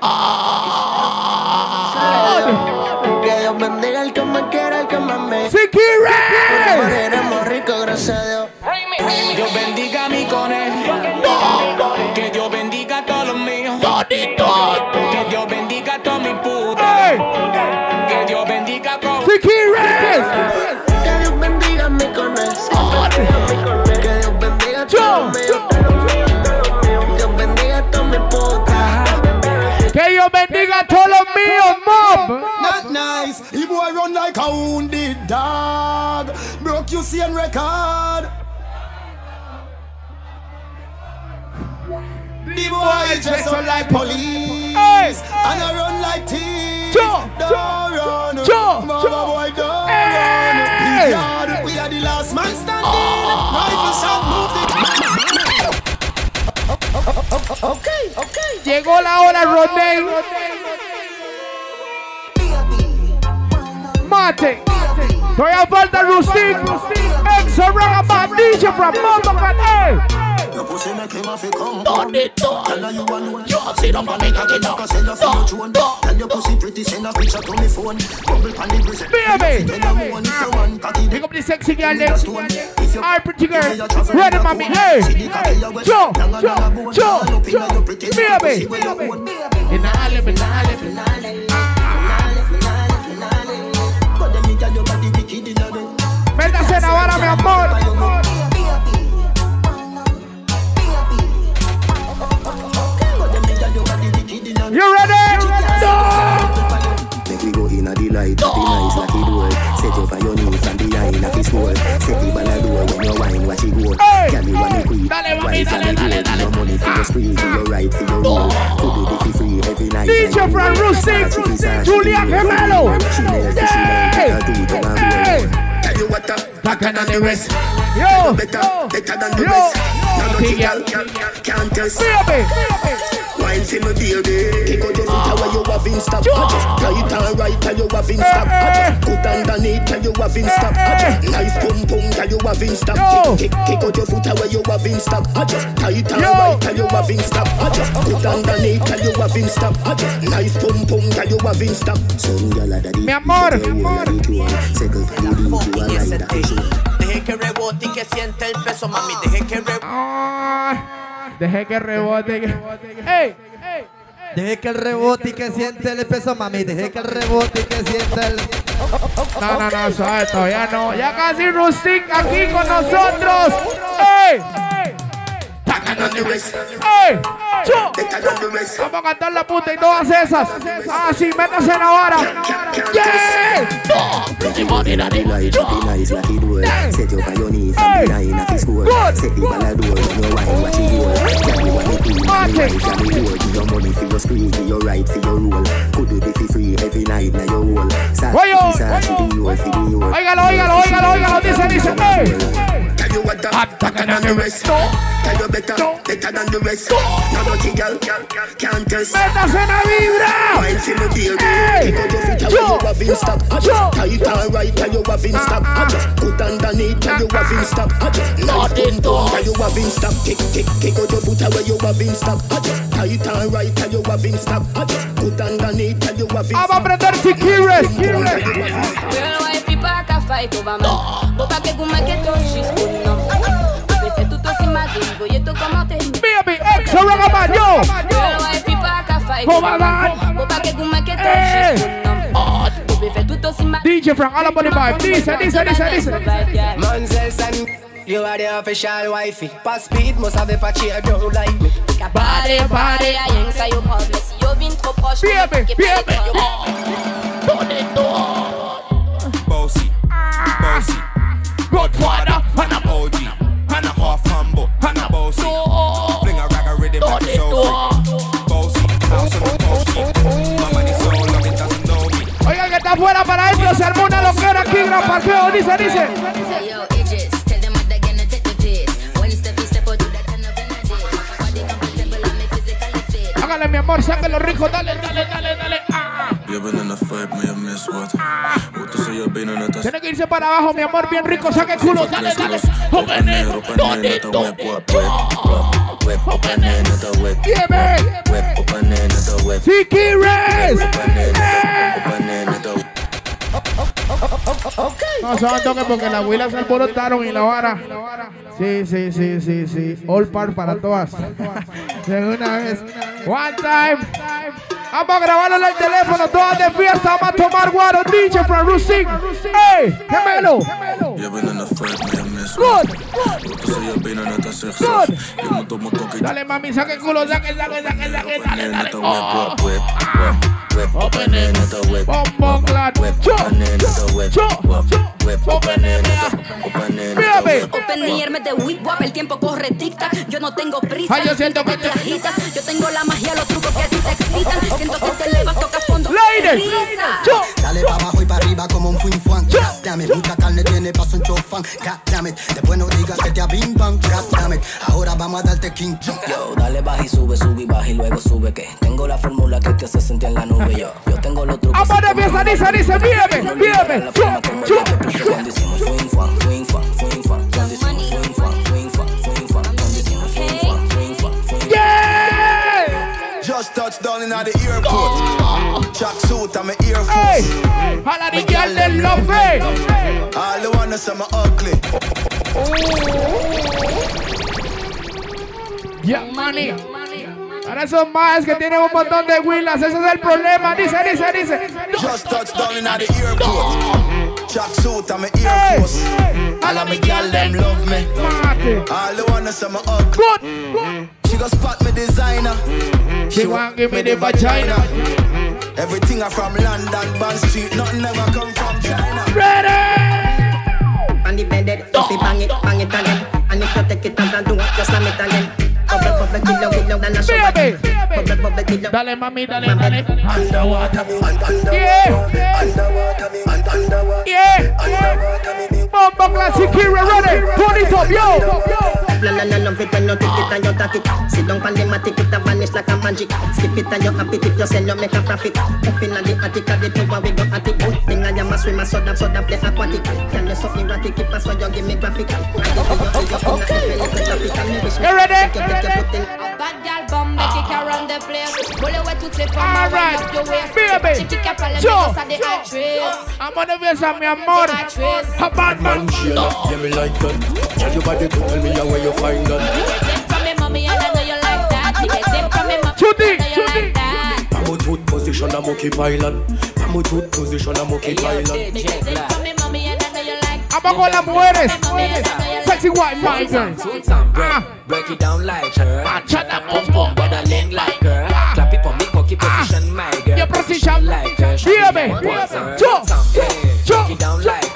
Que Dios bendiga al que me quiera, al que me ame. ¡Sí, Kires! Moriremos ricos, gracias a. Dios like a wounded dog. Broke you see record. The boy dress up like police and I run like thieves. Don't run, mama boy, don't run. Big yard, we are the last man standing. Rifle shot, move it. Okay, okay. Llegó la hora, Rodney. Mate. Todavía falta Rustic. Exo Ragaman DJ from Motherfucker. Hey. Your pussy make him have to come Done it, done. Tell her you alone You sit up and make a kid up. Send her for your drone Tell your pussy pretty Send a picture to me phone Bubble pan the grizzly Baby. Tell her one if you want Cocky Pick up the sexy girl next. Our pretty girl. Ready, mommy. Hey. Hey. Joe. Joe. Joe. Joe. Baby. Finale, finale, finale. Métase en la vara, mi amor. You ready? No. Make we go in a delight, happy nice, lucky door. Set up on your from behind a fist wall. Set the ball a door when you wine, watch it go. Girl, you want me quick, wise and a. Your money for your spree, for your right, for your roll. Could do the free every night. DJ from Rustic, Julia Gemelo. Hey! Hey! Tell you what the Back on the rest. Yo, Yo, better, better than the yo, rest. Now don't you Tigger. girl can't test. Baby. Wine for me baby. Kick out your foot where you have in stop. I just tight and right till you have in stop. I just put underneath till you have in stop. I just nice pum pum till you have in stop. Kick, kick, kick out your foot where you have in stop. I just tight and right till you have in stop. I just put underneath till you have in stop. I just nice pum pum till you have in stop. Some girl a daddy. Mi amor. Second, the beat you a ride a fish. Deje que rebote y que siente el peso, mami. Deje que rebote. Dejé que rebote. que- ey. Deje que el rebote y que siente el peso, mami. Deje que el rebote y que siente el. No, no, no, suave, todavía no. Ya casi Rustic aquí con nosotros. ¡Ey! Vamos a cantar la puta y todas esas. Ah, sí, métase en la vara. ¡Yeah! Dice, dice, ¡ey! Tell you what the better than the rest. Tell you better, better than the rest. Now don't you girl can't test. ¡Métase la vibra! Wine for me baby. Hey! Kick out your feet where you have in stop. I just tight and right till you have in stop. I just put underneath till you have in stop. I just nice pum pum till you have in stop. Kick kick kick out your foot where you have in stop. I just tight and right till you have in stop. I just put underneath till you have in Vamos a stop. aprender Sikires. Girl, wife, you pack a fight over man. Faut pas que vous m'inquiétez, jusqu'au nom. Je fais tout aussi ma vie, voyez tout comment t'es. Baby, exo ragaman, yo! Girl, wife, you pack a fight Come over on, man. man. Faut pas que vous m'inquiétez, Hey. jusqu'au nom. Je fais tout aussi ma DJ Frank, all about the vibe. Dice, dice, dice, dice. Manzels and you are the official wifey. Pass speed, must have a patchy, I don't like me. Body, body, rien que ça, yo problème. Si yo vin trop proche, Baby, baby. Bossy, bossy. Godfather, and a OG, Oigan que está afuera para adentro, se armó una loquera aquí, gran parqueo. Dice, dice. Hágale, mi amor, sáquelo rico. Dale, dale, dale, dale. Tiene que irse para abajo, mi amor, bien rico. Saque el culo. Dale, dale. op en neer, op en neer, No se van a tocar porque las huilas se alborotaron y la vara. Sí, sí, sí, sí, sí. All par para todas. De una vez. One time. Vamos a grabarlo en el teléfono. Todas de fiesta. Vamos a tomar guaro. DJ from Rusing. ¡Ey! ¡Gemelo! Je bent in de vibe, maar je mist Good. Porque soy el vino en esta sección. Yo me tomo coquita. Dale, mami, saque culo, saque, saque, saque, saque, dale, dale. Oh. Open the whip. Bombo clad. Open. Whip, open the whip. De wap, el tiempo corre tic tac. Yo no tengo prisa. Ay, yo siento que te agitas. Yo tengo la magia, los trucos que te excitan. Siento que te elevas, toca fondo. Ladies. Dale pa' abajo y pa' arriba como un fin fuan. Damn mucha carne tiene paso un chofán. God después no digas que te a bing bang. God ahora vamos a darte king. Yo, dale baja y sube, sube y baja y luego sube que tengo la fórmula que te hace sentir en la nube. Yo, yo tengo los trucos. Amor de fiesta, dice, dice, mírame, mírame. Chu, chu. Cuando hicimos swing fan, swing fan, swing fan. Just touched down in the airport. Track suit and my Air Hey, Force. a la niña del lofe. All the wanna say me ugly. Ya, money. Ahora son más que tienen un montón de willas. Ese es el problema. Dice, dice, dice. Just touched down in the airport. Track suit and my Air Force. All of me girl them love me. All the wanna say me ugly. Good. She go spot me designer. Mm-hmm. She want give me the vagina. Mm-hmm. Everything I from London, Bond Street. Nothing ever come from China. Ready? On the bed, if you bang it, bang it again. And if you take it and do it, just slam it again. Bubble, bubble, kilo, kilo, then I show Baby. Bubble, bubble, kilo. Dale, mami, dale, dale. Underwater me, un- underwater Yeah. Underwater me, un- underwater Yeah. Underwater me, Bombo classic here, ready. Turn it up, yo. La la la love it when you take it and you take it. Sit down on the mat, take it and vanish like a magic. Skip it and you happy if you sell, you make a profit. Up in the attic, at the tower we go at it. Good thing I am a swimmer, so that so that play aquatic. Can you so erratic if I saw you give me graphic? I you your okay, okay. You ready? Bad girl the place. Bullet where toutes les femmes All right. around your waist. Baby. Chiqui qui parle, Yo. ça des actrices. I'm on the fiesta, mi amor. A bad man. Yeah, me like that. Tell your body to tell me how where you find that. Them from me mommy and I know you like that. Me get them from me mommy Chuti, and I know you like that. I'm a tooth position, I'm okay island. I'm a tooth position, I'm okay island. You like Vamos con las mujeres. Sexy white man girl. Break, break it down like her. Chata pum pum, badaling like her. Clap it for me, cocky position, my girl. Your position. like her. Yeah, me. Cho. Cho. Break it down like her.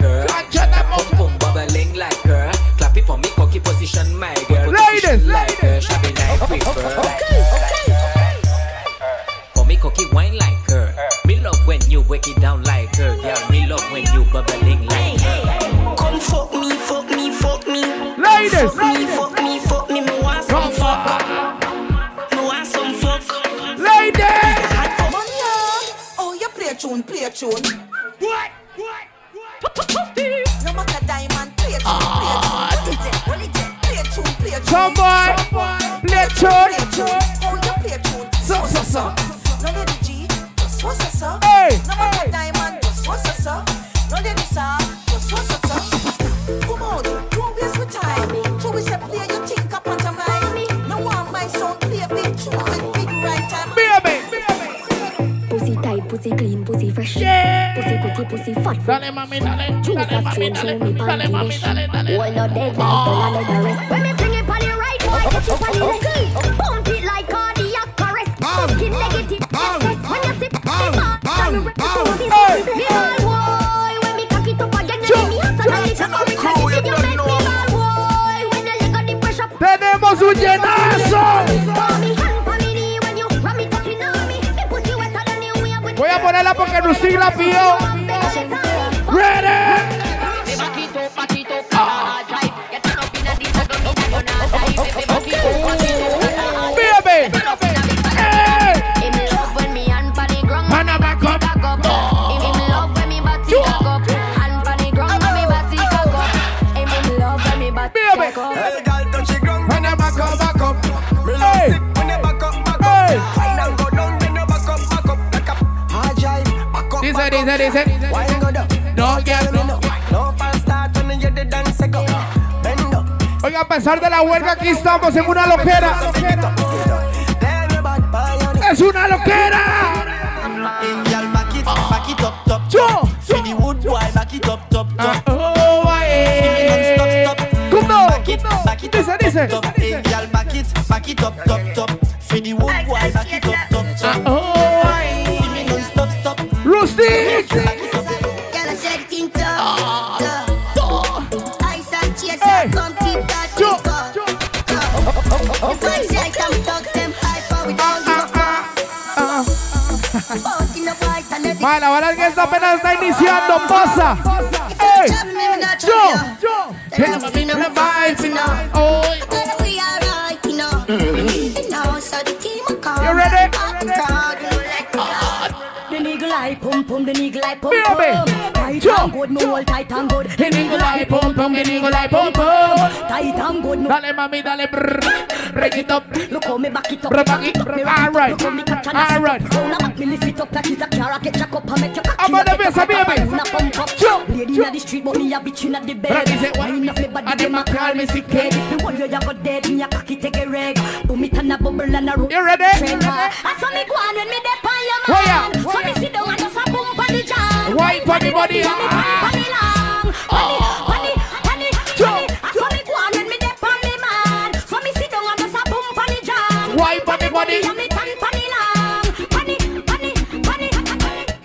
Tune, a tune. What? No matter diamond, play a tune, play a tune. Hold it, hold play a tune, play a tune. Some boy. Play tune. Oh, you play a tune. So, so, so. Yeah. Pussy pretty, pussy fat. Dale, mami, dale. Choose Dale, a mami, strange, dale. show me Dale, panty mami, dish. dale, dale. Hold no dead like the leather rest. When me fling it on the right, boy, get you on the left. Pump it like cardiac arrest. Skin negative. When you sit, bang, bang, bang, bang. Me all boy, when me cock it up again, you make me hot and I lick up on me like it. You make me all boy, when the leg on the pressure. Tenemos un llenazo. Call me hand for me knee Bend up. Oiga, a pesar de la huelga, aquí estamos en una loquera. Es una loquera. Yo. top. For Mae, la verdad es que esta apenas está iniciando. Pasa. Ey. Yo. Yo. Oh. We are right, you know. You know, so the team will come. You ready? I'm proud, you know, like The nigga like pum pum, the nigga like pum Baby. pum. And good, me hold tight and good. The nigga like pum pum, the nigga like pum pum. Tight and good. Dale, mami, dale. Brrr. Break it up. Look how me back it up. Back it. Rock All right. Look how me catch and All right. A back, me lift it up like it's a car. Get jack up and make your cocky. I'm on the up, bass, make your baby. cocky up, pump up. Jump, Lady inna the street, but me a bitch inna the bed. Rock is it, what? Wind up me body, And them them a call me sick head. Me one you go dead, me a cocky take a reg. Boom it and a bubble and a roll. You ready? I saw me go on when me on your man. So me sit down wine for the body. Wine for the body.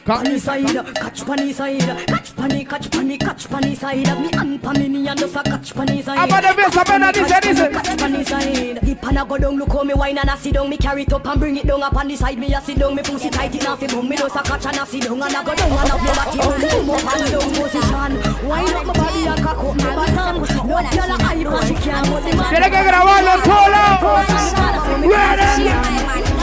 Cut. Funny side, catch funny side, catch panny, catch panny, catch panny side. of Me and panny me and just a catch panny side. I'm on the bass, I'm on the dice, dice. Catch panny side. The pan a go down, look how me wine and I sit down. Me carry it up and bring it down up on the side. Me a sit down, me pussy tight enough fi boom. Me just a catch and I sit down and I go down and up me body. Boom up and down position. Wine up my body and cock up my bottom. No girl a hype and she can't hold the man. Tiene que grabarlo en todos lados. Ready?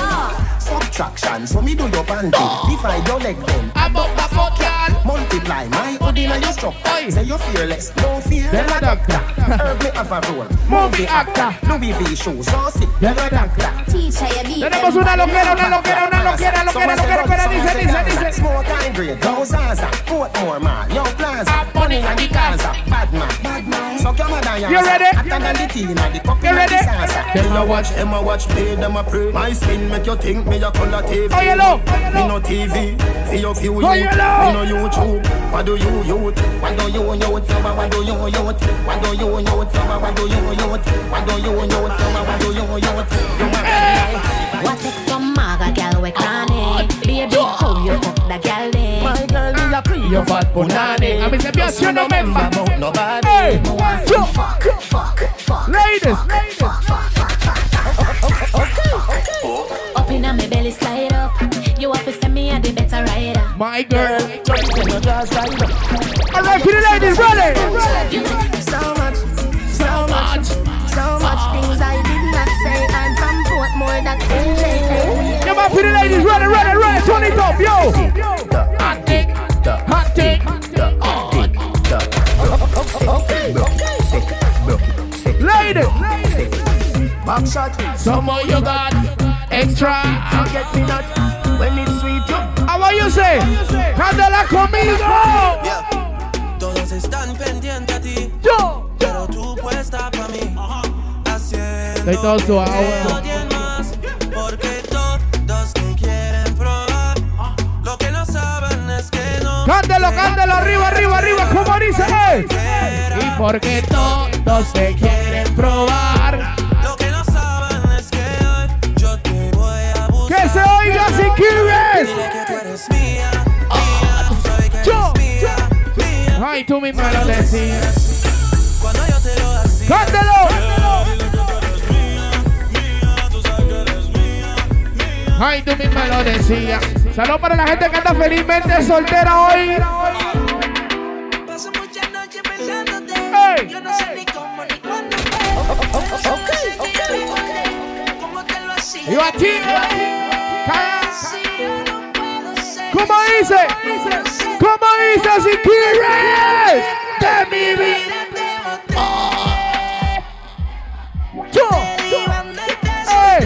Subtraction, so me do your panty. Divide your leg then. I'm up my fuck, y'all. Multiply my hoodie and your structure. Say you're fearless, no fear. Then a doctor. Herb me have a role. Movie actor. Louis V shoes, so sick. Then a doctor. teacher, you be Tenemos una loquera, una loquera, una loquera, loquera, loquera, loquera, dice, dice, dice. Smoke and grade, no Zaza, Portmore man, Young Plaza, Bunny and the Gaza, bad man, bad man. So come on, Diana. You ready? Hotter than the Tina, the puppy You ready? the salsa. Them a watch, them a watch, play, them a pray. My skin make you think me a color TV. Oh, yellow. Me no TV, see your view Oh, youth. yellow. Me no YouTube. What do you youth? What do you youth? What do you youth? What do you youth? What do you youth? What do you youth? What do you youth? You a eh. What take some maga gal we cranny? Baby, how you fuck the gal then? My girl, me a pre Yo fat punani. A mí se me hace no memba. Nobody. Hey, yo, fuck, fuck, fuck. ladies. Up in my belly slide up. You have to send me a the better rider. My girl. Jump in your just right up. All right, for the ladies, ready? So much, so much, so much things I did not say, and some Portmore that say Come on, for the ladies, ready, ready, ready. Turn it up, yo. Hot take, hot take. Ladies, Back shot. some more you got extra. Forget me not when it's sweet. You How are you say? Cándala conmigo. Todos están pendientes a ti, Yo. pero tú puesta para mí. Haciendo suave. que odien más, porque todos te quieren probar. Lo que no saben es que no. Cándalo, cándalo, arriba, arriba, arriba, como dice. Y porque todos te quieren se oiga si quieres. Yo. Ay, tú mismo lo decías. Cuando yo te lo hacía. ¡Cándalo! Ay, tú mismo lo decías. Salud para la gente que anda felizmente soltera hoy. Paso muchas noches pensándote. Ey. Yo no sé ni cómo ni cuándo fue. ok, ok. ¿Cómo te lo hacía? Y a ti. ¿Cómo dice? ¿Cómo dice si quieres? De mi vida. Yo. Ey.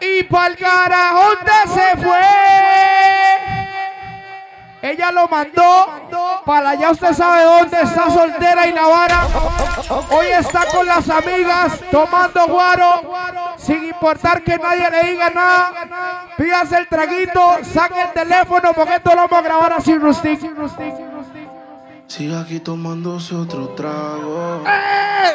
Y pa'l carajo, ¿dónde se fue? Ella lo mandó para allá, usted sabe dónde está soltera y Navara. Hoy está con las amigas tomando guaro, sin importar que nadie le diga nada. Pídase el traguito, saque el teléfono porque esto lo vamos a grabar así, Rustic. Sigue aquí tomándose otro trago. ¡Eh!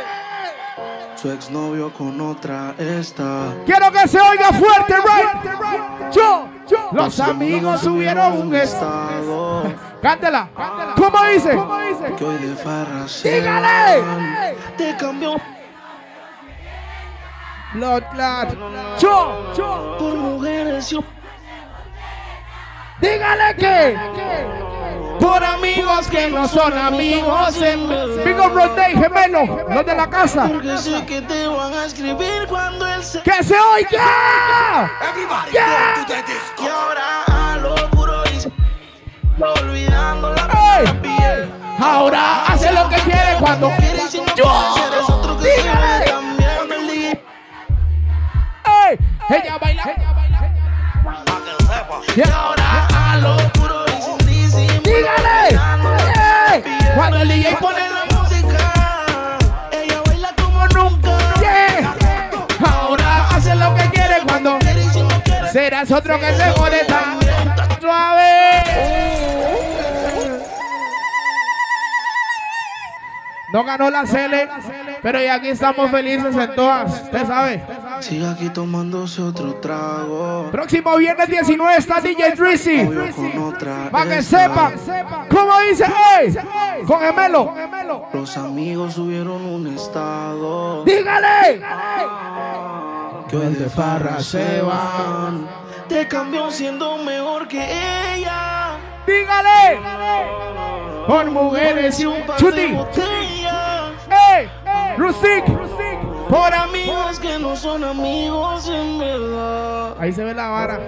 Su exnovio con otra está. Quiero que se oiga fuerte, right? Yo, yo. Los amigos subieron un estado. Cántela. ¿Cómo dice? Que hoy de farra se Dígale. Te cambió Blood. Yo, yo. por mujeres. Yo Dígale que. Por amigos que no son amigos. En... Big up Rodney, gemelo. Los de la casa. porque sé que te van a escribir cuando él se. ¡Que se oiga! Everybody Yeah. go to the disco. Y ahora a lo puro y olvidando la piel. Ahora hace lo que quiere cuando. Quiere y si no Yo. quiere, eres otro que se Dígale. ¡Ey! Ella baila. Y ahora a lo puro y sin disimulo. Dígale. Cuando el DJ Ella pone la música. Ella baila como nunca. Yeah. Ahora hace lo que quiere cuando. Serás otro que se tan suave. No ganó la Cele, pero ya aquí estamos felices en todas. Usted sabe. Sigue aquí tomándose otro trago. Próximo viernes 19 está DJ Drizzy. Con. Para que sepan. ¿Cómo dice? Con gemelo. Los amigos subieron un estado. Dígale. Que hoy de farra se van. Te cambió siendo mejor que ella. Dígale. Por mujeres y un chuti. ¡Ey! Rusik. Por amigos que no son amigos en verdad. Ahí se ve la vara.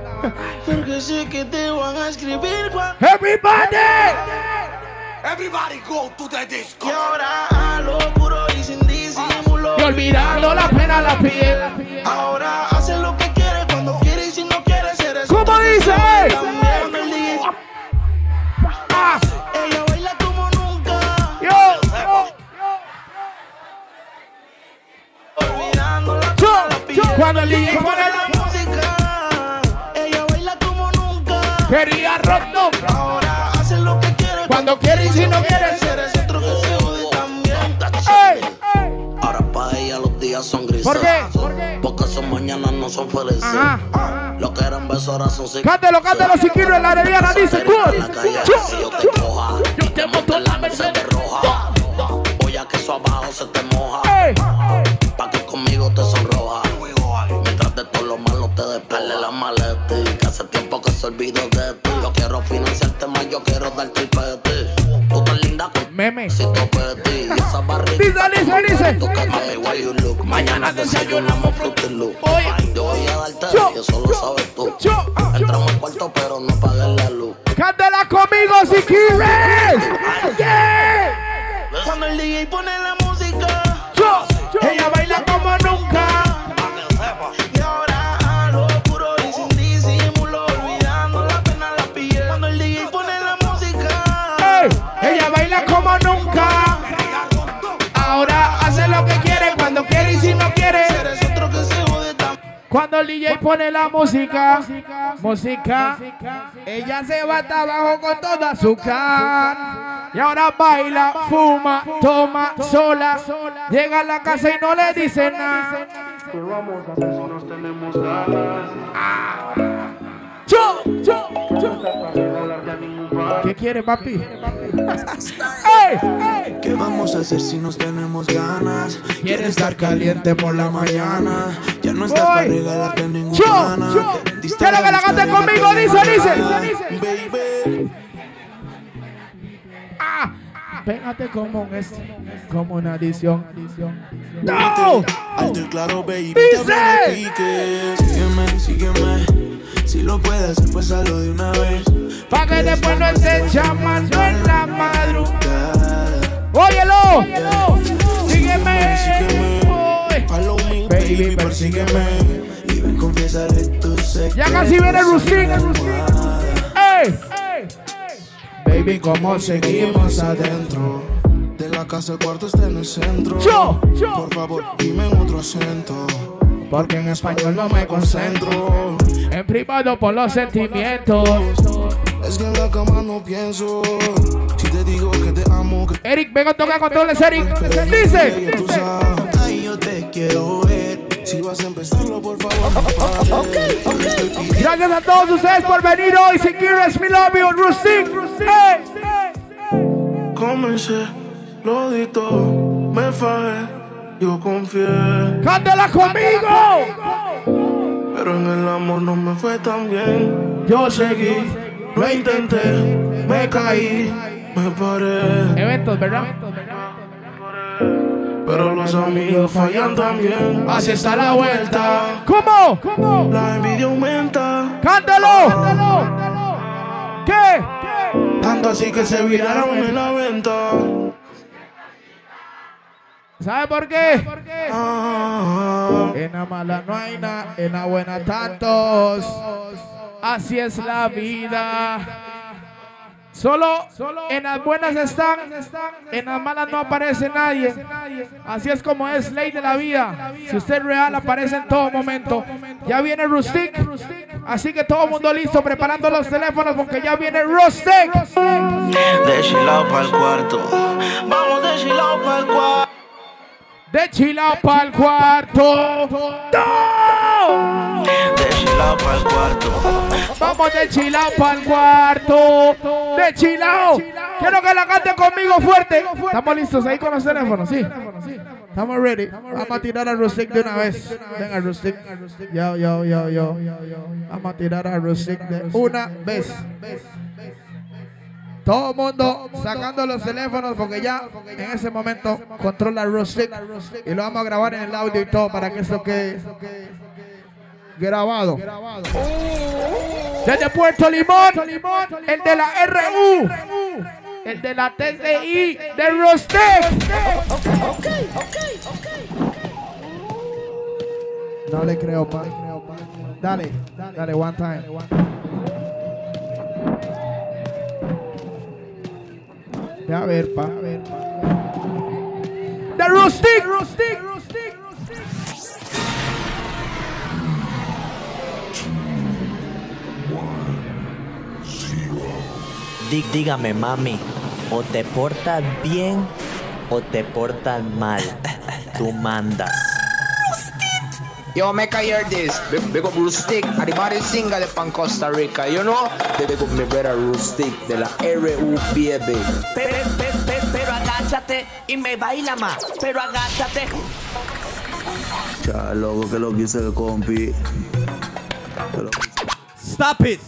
Porque sé que te van a escribir cuando. Everybody. Everybody go to the disco. Y ahora a lo puro y sin disimulo. Y olvidando la pena la piel. Ahora hace Cuando el DJ Pone la música. Ella baila como nunca. Quería rock no. Ahora hace lo que quiere Cuando quiere y si no quiere. eres otro que se jode también. Ahora para ella los días son grises. ¿Por qué? ¿Por qué? Porque son mañanas no son felices. Ajá. Lo que eran besos ahora son cigarros. Cántelo, cántelo, si quiero en la arellana, dice Yo. si yo te coja, Yo te monto en la Mercedes roja. Voy a que eso abajo se te moja. Pa' que conmigo te sonroja. Y Que hace tiempo que se olvidó de ti. Yo quiero financiarte más, yo quiero darte el peti. Tú tan linda con Meme. si peti. Y esa barriga. Dice, dice, dice. Tu mami, why you look. Mañana desayunamos Fruity Loop. Yo voy a darte Yo. eso lo sabes tú. Entramos al cuarto, pero no apagues la luz. Cántela conmigo si quieres. Cuando el DJ pone la Cuando el DJ pone la música, música, ella se va hasta abajo con toda su can. Y ahora baila, fuma, toma sola. Llega a la casa y no le dice nada. Yo, yo, yo. ¿Qué quiere, papi? ¡Ey! ¡Ey! ¿Qué vamos a hacer si nos tenemos ganas? Quieres estar caliente por la mañana. No estás para regalarte ninguna. Yo, yo. Quiero que la canten conmigo, dice, dice. Baby. Ah, pégate como un es, como una adición. No. Alto claro, baby. Te. Sígueme, sígueme. Si lo puedes hacer, pues hazlo de una vez. Pa' que después no estés llamando en la madrugada. Óyelo. Sígueme. Oy. Follow me, Baby, baby, persígueme. Y ven, confiésale tu secreto. Ya casi viene Rustic. ¡Ey! Baby, ¿cómo seguimos adentro? De la casa el cuarto está en el centro. Yo, yo. Por favor, dime en otro acento. Porque en español no me concentro. En privado por los sentimientos. Es que en la cama no pienso. Si te digo que te amo, que Eric, venga a tocar controles, Eric. ya Dice. Quiero. ver. Si vas a empezarlo, por favor, Gracias a todos ustedes por venir hoy. Si quieres, mi Rustic. Hey. Comencé, lo di todo, me fallé, yo confié. ¡Cántala conmigo! Pero en el amor no me fue tan bien. Yo seguí, lo intenté, me caí, me paré. Eventos, ¿verdad? Pero los amigos fallan también. Así está la vuelta. ¿Cómo? ¿Cómo? La envidia aumenta. ¡Cántalo! ¿Qué? Tanto así que se viraron en la venta. ¿Sabe por qué? Ah, En la mala no hay nada, en la buena tantos. Así es la vida. Solo, en las buenas están, en las malas no aparece nadie. Así es como es ley de la vida. Si usted es real, aparece en todo momento. Ya viene Rustic, así que todo el mundo listo, preparando los teléfonos porque ya viene Rustic. De chilao para el cuarto. Vamos de chilao para el cuarto. De chilao para el cuarto. ¡No! Vamos de chilao para el cuarto. De chilao. Quiero que la cante conmigo fuerte. Estamos listos ahí con los teléfonos, sí. Estamos ready. Vamos a tirar a Rustic de una vez. Venga, Rustic. Yo, yo, yo, yo. Vamos a tirar a Rustic de una vez. Todo el mundo sacando los teléfonos porque ya en ese momento controla Rustic y lo vamos a grabar en el audio y todo para que esto quede grabado. Desde Puerto Limón, el de la RU, el de la TCI, de Rustic. No le creo, pa. Dale, dale, one time. Ya a ver, pa. The Rustic, Rustic, Dí- dígame, mami, o te portas bien o te portas mal. Tú mandas. Yo, make I hear this. Big, big up Rustic, a the body singer de Pan Costa Rica, you know? Big up mi brother Rustic de la RUPB. Pero, pero agáchate y me baila más. Pero agáchate. Ya, loco, que lo quise el compi. Stop it.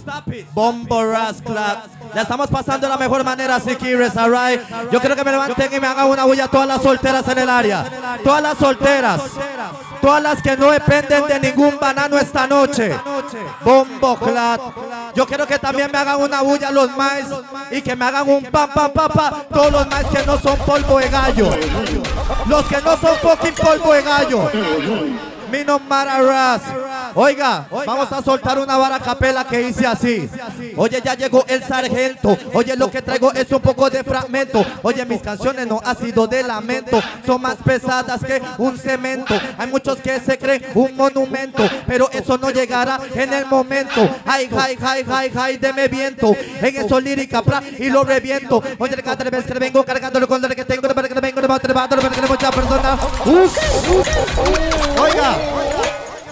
Bombo Rasclat. La estamos pasando de la mejor manera, si quieres, alright. Yo quiero que me levanten y me hagan una bulla todas las solteras en el área. Todas las solteras. Todas las que no dependen de ningún banano esta noche. Bombo Clat. Yo quiero que también me hagan una bulla los más y que me hagan un pam pam pam pam. Todos los más que no son polvo de gallo. Los que no son fucking polvo de gallo. Mi no Ras. Oiga, vamos a soltar una vara capela que dice así. Oye, ya llegó el sargento. Oye, lo que traigo es un poco de fragmento. Oye, mis canciones no ha sido de lamento. Son más pesadas que un cemento. Hay muchos que se creen un monumento. Pero eso no llegará en el momento. Ay, ay, ay, ay, ay, deme viento. En eso lírica, pra, y lo reviento. Oye, cada vez que vengo cargándolo con lo que tengo, que vengo, que personas. Uf, uf. Oiga,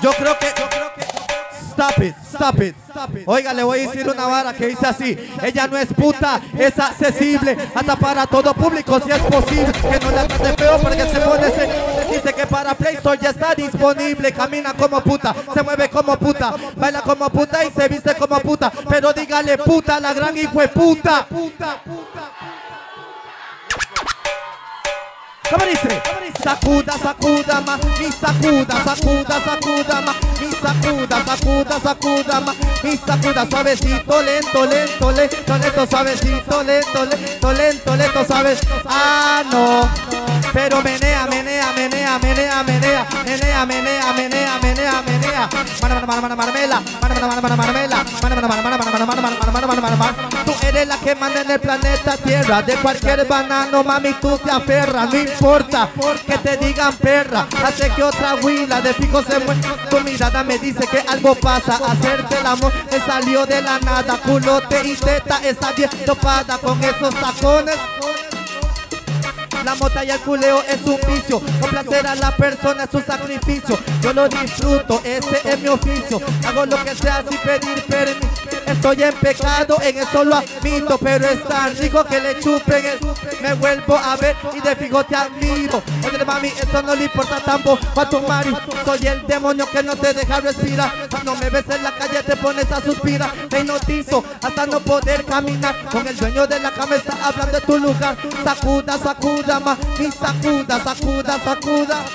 yo creo que. Stop it, stop it. Oiga, le voy a decir una vara que dice así. Ella no es puta, es accesible. Hasta para todo público, si es posible. Que no la trate feo porque se pone ese. Dice que para Play Store ya está disponible. Camina como puta, se mueve como puta, baila como puta y se viste como puta. Pero dígale puta, la gran hijo de puta. ¿Cómo? Sacuda, sacuda ma, mi sacuda, sacuda, sacuda ma, mi sacuda, sacuda, sacuda ma, mi sacuda suavecito, lento, lento, lento, lento, suavecito, lento, lento, lento, lento, sabes. Ah, no. Pero menea, menea, menea, menea, menea, menea, menea, menea, menea, menea. Marmela, mana, mana, marmela, eres la que manda en el planeta Tierra. De cualquier banano, mami, tú te aferras. No importa que te digan perra. Hace que otra huila de pico se muere. Tu mirada me dice que algo pasa. Hacerte el amor me salió de la nada. Culote y teta está bien topada con esos tacones. La La mota y el culeo es un vicio. Complacer a la persona es un sacrificio. Yo lo disfruto, ese es mi oficio. Hago lo que sea sin pedir permiso. Estoy en pecado, en eso lo admito. Pero es tan rico que le chupen el. Me vuelvo a ver y de fijo te admiro. Oye, mami, eso no le importa tampoco a tu mari. Soy el demonio que no te deja respirar. Cuando me ves en la calle te pones a suspirar. Te hipnotizo hasta no poder caminar. Con el dueño de la cama está hablando de tu lugar. Sacuda, sacuda, ma, y sacuda, sacuda, sacuda.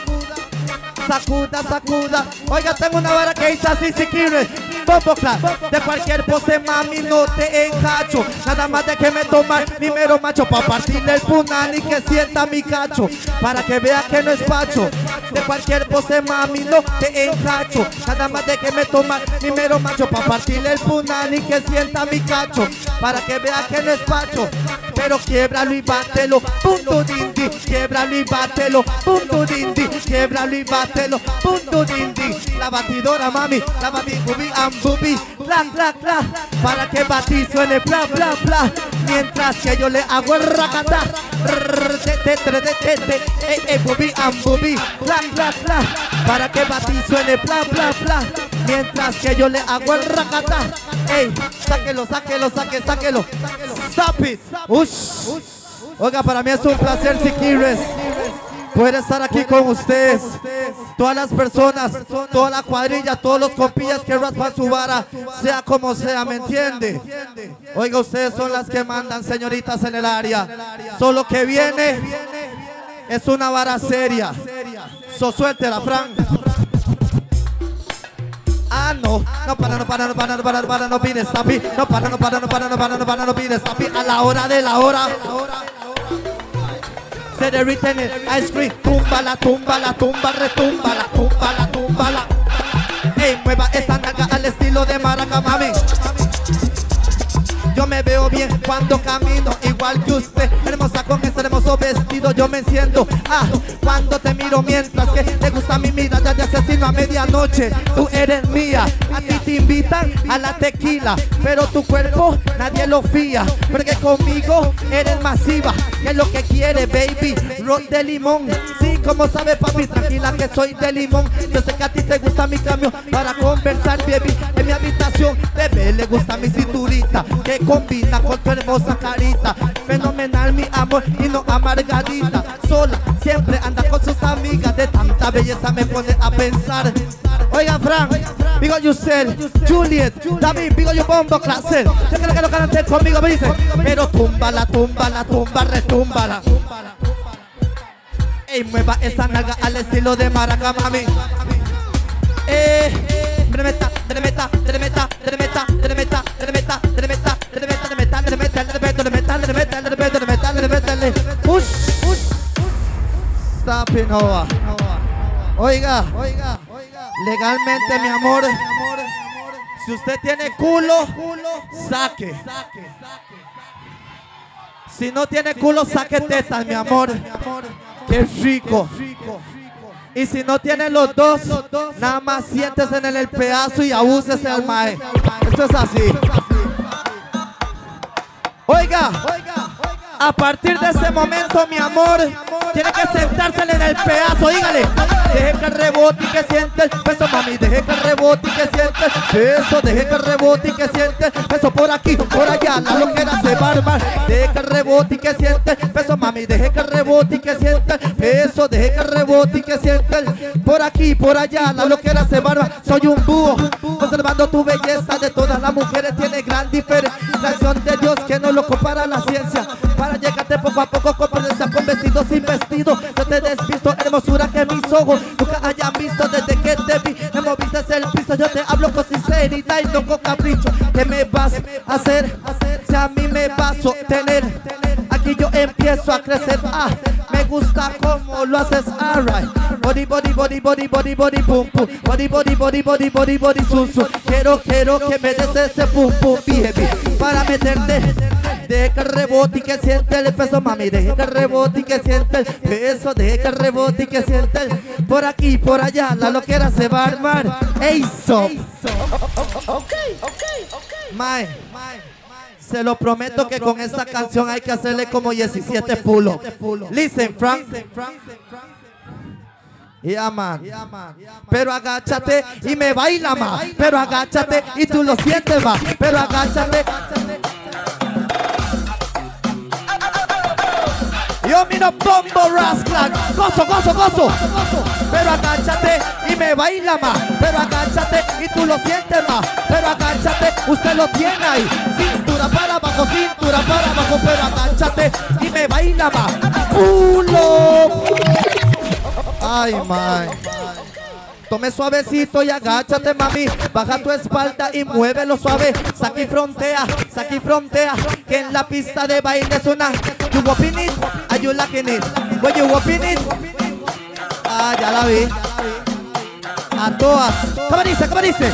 Sacuda, sacuda. Oiga, tengo una vara que dice así si quieres. De cualquier pose, mami, no te encacho. Nada más de que me tomar mi mero macho. Pa' partirle el punani que sienta mi cacho. Para que vea que no es pacho. De cualquier pose, mami, no te encacho. Nada más de que me tomar mi mero macho. Pa' partirle el punani que sienta mi cacho. Para que vea que no es pacho. Pero quiebralo y bátelo. Punto dindi. Quiebralo y bátelo. Punto dindi. Quiebralo y bátelo. Punto dindi. La batidora, mami. La batibubi ambubi. Bla, bla, bla. Para que batí suene bla, bla, bla. Mientras que yo le hago el racata. Eh, eh, bubi ambubi. Bla, bla, bla. Para que batí suene bla, bla, bla. Mientras que yo le hago el racata. Ey, sáquelo, sáquelo, sáquelo, sáquelo. Stop it. Ush. Oiga, para mí es un placer, si quieres poder estar aquí con ustedes. Todas las personas, toda la cuadrilla, todos los compillas que raspan su vara, sea como sea, ¿me entiende? Oiga, ustedes son las que mandan, señoritas, en el área. Solo que viene es una vara seria. So suéltela, Frank. Ah, no, no para, no para, no para, no para, no para, no pides, tapi. No para, no para, no para, no para, no para, no pides, tapi. A la hora de la hora. Se derriten el ice cream. Tumba la tumba, la tumba, retumba, la tumba, la tumba, la. Ey, mueva esa nalga al estilo de maraca, mami. Yo me veo bien cuando camino, igual que usted. Hermosa con ese vestido, yo me enciendo. Ah, cuando te miro mientras que te gusta mi mirada de asesino a medianoche. Tú eres mía, a ti te invitan a la tequila, pero tu cuerpo nadie lo fía. Porque conmigo eres masiva, que es lo que quiere, baby. Rock de limón, sí, como sabes, papi, tranquila que soy de limón. Yo sé que a ti te gusta mi cambio para conversar, baby. En mi habitación, bebé, le gusta mi cinturita, que combina con tu hermosa carita. Fenomenal, mi amor, y no amargadita. Sola, siempre anda con sus amigas. De tanta belleza me pone a pensar. Oigan, Frank, digo Yusel, Juliet, David, digo yo bombo, clase. Yo quiero que lo canten conmigo, me dicen. Pero tumba la tumba, la tumba, retúmbala. Ey, mueva esa nalga al estilo de maraca, mami. Eh, tremeta, tremeta, tremeta, tremeta, tremeta, tremeta, tremeta, tremeta, tremeta, tremeta, tremeta, tremeta, tremeta, tremeta, tremeta, tremeta, push, push, stop Nova. Oiga, oiga, legalmente, mi amor, si usted tiene culo, saque. Si no tiene culo, saque tetas, mi amor. Qué rico. Y si no tiene los dos, nada más siéntese en el pedazo y abúsese al mae. Esto es así. Oiga, a partir de ese momento, mi amor, tiene que sentársele en el pedazo, dígale. Deje que rebote y que siente el peso, mami. Deje que rebote y que siente el peso. Deje que rebote y que siente el peso por aquí, por allá. La loquera se barba. Deje que rebote y que siente el peso, mami. Deje que rebote y que siente el peso. Deje que rebote y que siente el por aquí, por allá. La loquera se barba. Soy un búho, conservando tu belleza de todas las mujeres. Tiene gran diferencia. De Dios que no lo compara la ciencia. Llegarte poco a poco con con vestido sin vestido. Yo te despisto, hermosura que mis ojos nunca hayan visto desde que te vi. Me moviste el piso, yo te hablo con sinceridad y no con capricho. ¿Qué me vas a hacer? Si a mí me vas a sostener. Aquí yo empiezo a crecer. Ah, me gusta como lo haces. Alright. Body, body, body, body, body, body, pum, pum. Body, body, body, body, body, body, su, su. Quiero, quiero que me des ese pum, pum, baby. Para meterte. Deje que rebote y que siente el peso, mami. Deje que rebote y que siente el peso. Deje que rebote y que siente el por aquí, por allá. La loquera se va a armar. Ey, so. Ok, ok, ok. Mae, Se lo prometo que con esta canción hay que hacerle como 17 pulos. Listen, Frank. Yeah, man. Pero agáchate y me baila más. Pero agáchate y tú lo sientes más. Pero agáchate. Yo miro bombo rasclan. Gozo, gozo, gozo. Pero agáchate y me baila más. Pero agáchate y tú lo sientes más. Pero agáchate, usted lo tiene ahí. Cintura para abajo, cintura para abajo. Pero agáchate y me baila más. Culo. Ay, man. Tome suavecito y agáchate, mami. Baja tu espalda y muévelo suave. Saqui frontea, saqui frontea. Que en la pista de baile es una. You you liking it? When you whopping it. Ah, ya la vi. A todas. ¿Cómo dice? ¿Cómo dice?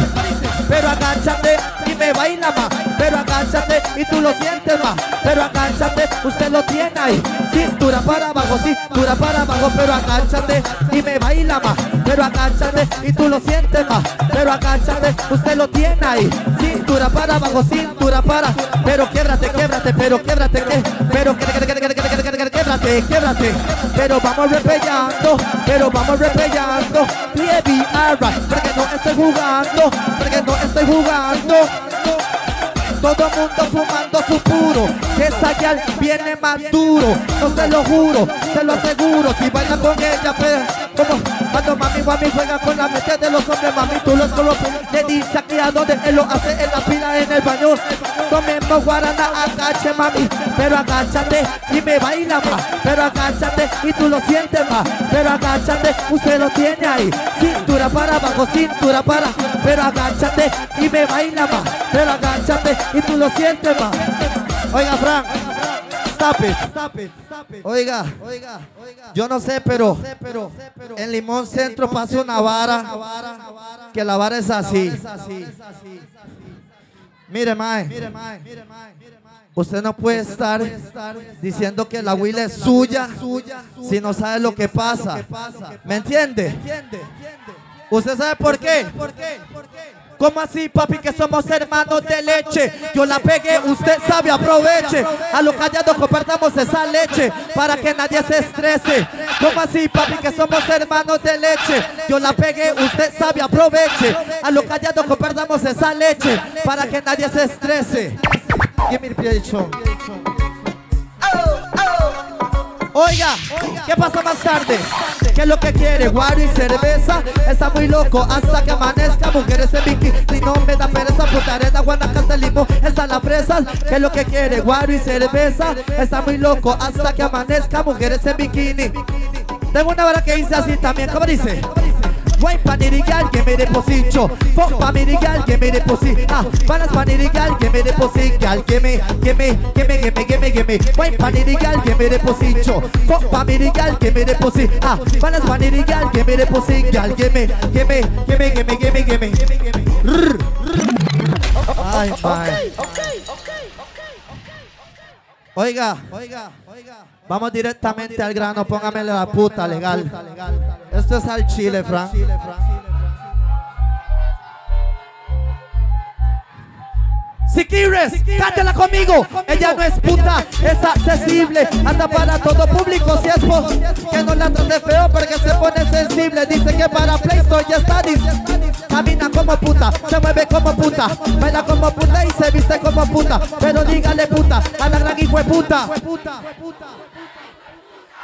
Pero agáchate y me baila más. Pero agáchate y tú lo sientes más. Pero agáchate, usted lo tiene ahí. Cintura para abajo, cintura para abajo. Pero agáchate y me baila más. Pero agáchate y tú lo sientes más. Pero agáchate, usted lo tiene ahí. Cintura para abajo, cintura para. Pero québrate, québrate, pero québrate, que. Pero québrate, québrate. Pero vamos repellando, pero vamos repellando. Baby, alright, porque no estoy jugando, porque no estoy jugando. Todo mundo fumando su puro, que esa guial viene más duro, no se lo juro, se lo aseguro, si baila con ella, pues, como cuando mami mami juega con la mente de los hombres, mami tú los colocas, le dice aquí a donde él lo hace en la pila en el baño, tomemos guarana, agache mami, pero agáchate y me baila más, pero agáchate y tú lo sientes más, pero agáchate, usted lo tiene ahí, cintura para abajo, cintura para, pero agáchate y me baila más, pero agáchate y tú lo sientes más. Oiga, Frank, stop it. Oiga, oiga, yo no sé, pero en Limón Centro pasa una vara que la vara es así. Mire, mae. Usted no puede estar diciendo que la huila es suya si no sabe lo que pasa. ¿Me entiende? ¿Usted sabe por qué? ¿Cómo así, papi, que somos hermanos de leche? Yo la pegué, usted sabe, aproveche. A lo callado compartamos esa leche para que nadie se estrese. ¿Cómo así, papi, que somos hermanos de leche? Yo la pegué, usted sabe, aproveche. A lo callado compartamos esa leche para que nadie se estrese. Give me. Oiga, ¿qué pasa más tarde? ¿Qué es lo que quiere? Guaro y cerveza. Está muy loco hasta que amanezca. Mujeres en bikini. Si no me da pereza, puta arena, guanacaste, limón. Están las fresas. ¿Qué es lo que quiere? Guaro y cerveza. Está muy loco hasta que amanezca. Mujeres en bikini. Tengo una vara que dice así también. ¿Cómo dice? Wine panirigal, give me the pussy cho. Fuck panirigal, give me the pussy. Ah, balance panirigal, give me the pussy. Gal, give me, give me, give me, give me, give me, give me. Wine panirigal, give me the pussy cho. Fuck panirigal, give me the pussy. Ah, balance panirigal, give me the pussy. Gal, give me, give me, give me, give me, give me, give me. Rrr, rrr. Ay, man. Oiga, oiga, oiga. Vamos directamente al grano, póngamele la puta legal. Esto es al chile, Frank. Siquires, cántela conmigo. Ella no es puta, es accesible. Anda para todo público. Si es por que no la trate feo porque se pone sensible. Dice que para Play Store ya está. Camina como puta, se mueve como puta, baila como puta y se viste como puta. Pero dígale puta a la gran hijo puta.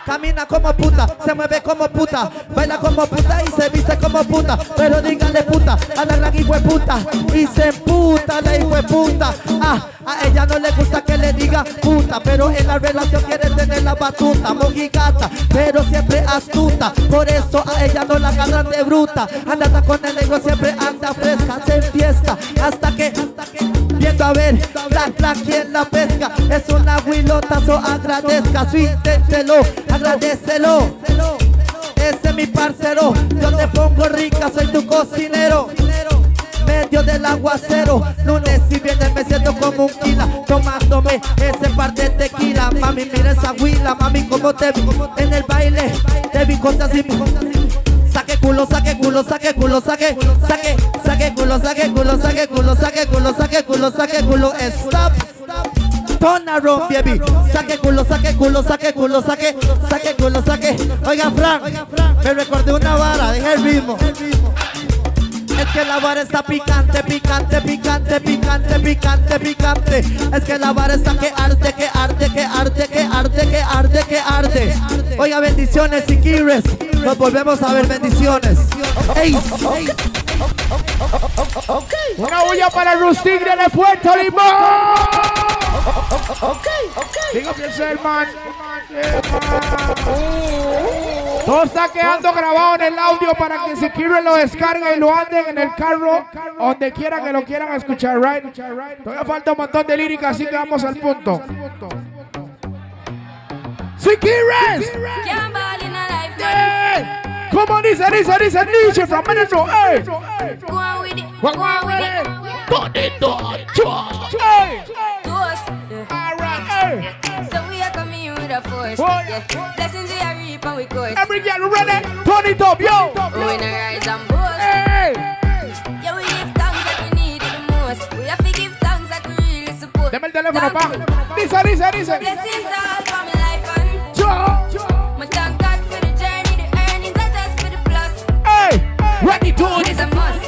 Camina como puta, se mueve como puta, baila como puta y se viste como puta. Pero díganle puta a la gran hijo puta y se puta la hijo puta. Ah, a ella no le gusta que le diga puta, pero en la relación quiere tener la batuta, mojigata, pero siempre astuta. Por eso a ella no la agarran de bruta. Anda con el negro, siempre anda fresca, se fiesta hasta que, hasta que viendo a ver la la quien la pesca. Es una huilota, so agradezca, su inténtelo, agradecelo. Ese es mi parcero, yo te pongo rica, soy tu cocinero. Medio del aguacero, lunes y viernes me siento como un kila, tomándome ese par de tequila. Mami, mira esa huila, mami, como te vi en el baile, te vi cosas así. Saque culo, saque culo, saque culo, saque, saque, saque culo, saque culo, saque culo, saque culo, saque culo, saque culo, stop. Turn around, baby. Saque culo, saque culo, saque culo, saque, saque culo, saque. Oiga, Frank, me recordé una vara, deja el ritmo. Es que la vara está picante, picante, picante, picante, picante, picante. Es que la vara está que arde, que arde, que arde, que arde, que arde, que arde. Oiga, bendiciones, Siquires. Nos volvemos a ver, bendiciones. Ey, ey. Una bulla para Rustic de Puerto Limón. Digo que es el man. Todo está quedando grabado en el audio para que si quieren lo descarguen y lo anden en el carro, donde quiera que lo quieran escuchar, right? Todavía falta un montón de lírica, así que vamos al punto. Si quieres. Yeah. Come on, dice, dice, dice, dice, from Metro, hey. Go on with it. Go on with it. Put it on, Hey. Toast. Alright, hey. So we are coming with a force. Oh, yeah. Blessings we are reap and we course. Every girl ready? Turn it up, yo. We in a rise and boast. Hey. Yeah, we give thanks that we need it the most. We have to give thanks that we really support. Deme el teléfono, pa. Dice, dice, dice. Blessings all for ready to is a must.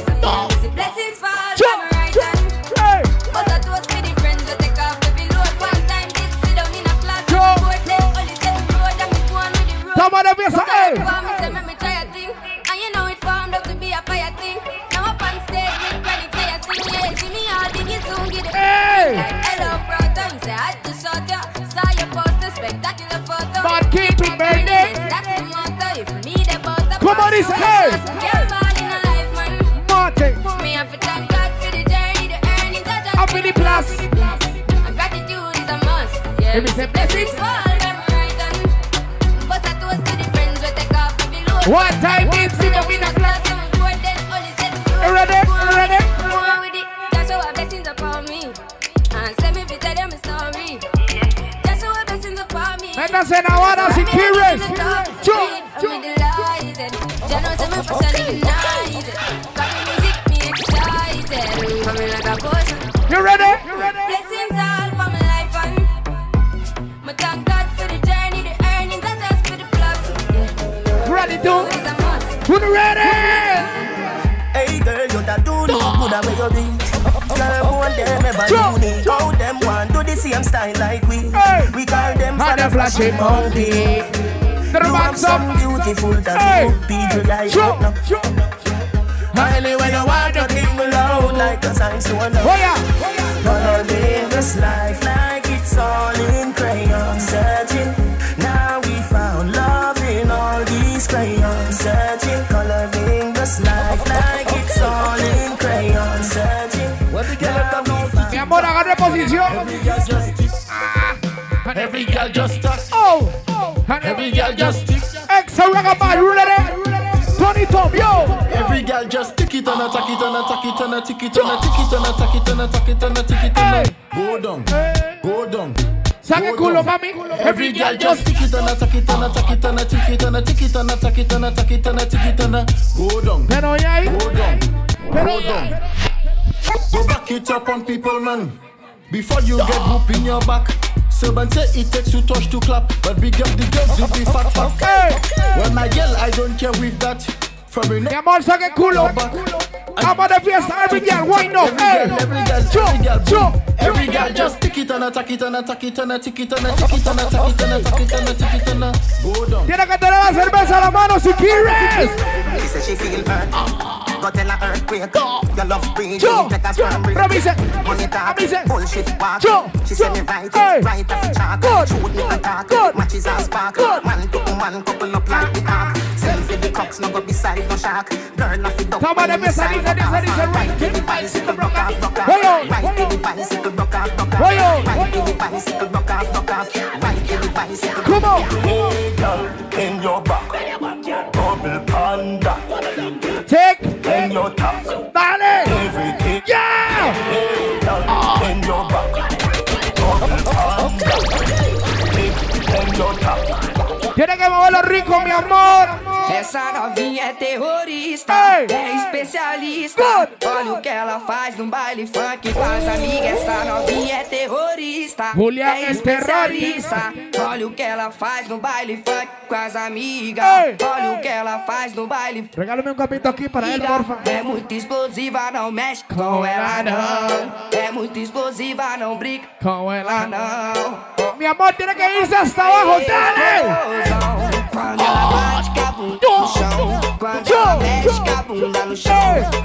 And the flashing monkey. You have some beautiful tattoo. People like you now. Anyway, you want your thing loud like a sign to a Oh yeah. Coloring this life like it's all in crayon Searching, now we found love in all these crayons Searching, coloring this life like it's all in crayon Searching, now we found Mi amor, agarre posición. Every girl just touch. Every girl just tick. Exa Ragabay, you ready? Turn it up, yo. Every girl just tick it and attack it and attack it and attack it and attack it and attack it and attack it and attack it and go down, go down. Saque culo, mami. Every girl just tick it and attack it and attack it and attack it and attack it and attack it and attack it and attack it and go down. Pero ya. Go down. Pero Go down. Go back it up on people, man. Before you get whoop in your back. Servant say it takes two touch to clap, but big up the girls you be fat fat. Well, my girl, I don't care with that. From your Mi neck amor, saque culo. Vamos de fiesta, every girl, wind up. Hey. Every girl, every girl, boom. Every girl just tick it and attack it and attack it and attack it and attack it and attack it and attack it and attack it and go down. Tiene que tener la cerveza a la mano si quieres. She say she feel hurt. Go tell her earthquake. Your love breathing like a yo, storm breeze. pero me dice, Money talk, me bullshit walk. She say me right, right off chalk. Shoot me and talk, matches and spark. Man to man, couple up like the ark. Selfie the cocks, no go beside no shark. Girl off it up. Toma de mesa, dice, dice, dice, right to the bicycle, broke off, broke off. Right to the bicycle, broke off, broke off. Right to the bicycle, broke off, broke off. Right to the bicycle. Come on. Hey, girl, in your back. Double panda. Take. In your top. Essa novinha é terrorista, é especialista. Olha o que ela faz no baile funk com as amigas. Essa novinha é terrorista, Julián é es especialista. Olha o que ela faz no baile funk com as amigas. Olha o que ela faz no baile Regálame un capito aquí para él, porfa. é muito explosiva, não mexe com ela não. É muito explosiva, não brinca com ela não. Mi amor, tiene que irse hasta abajo, dale. Quando ela bate bunda no chão, quando ela mexe com a bunda no chão,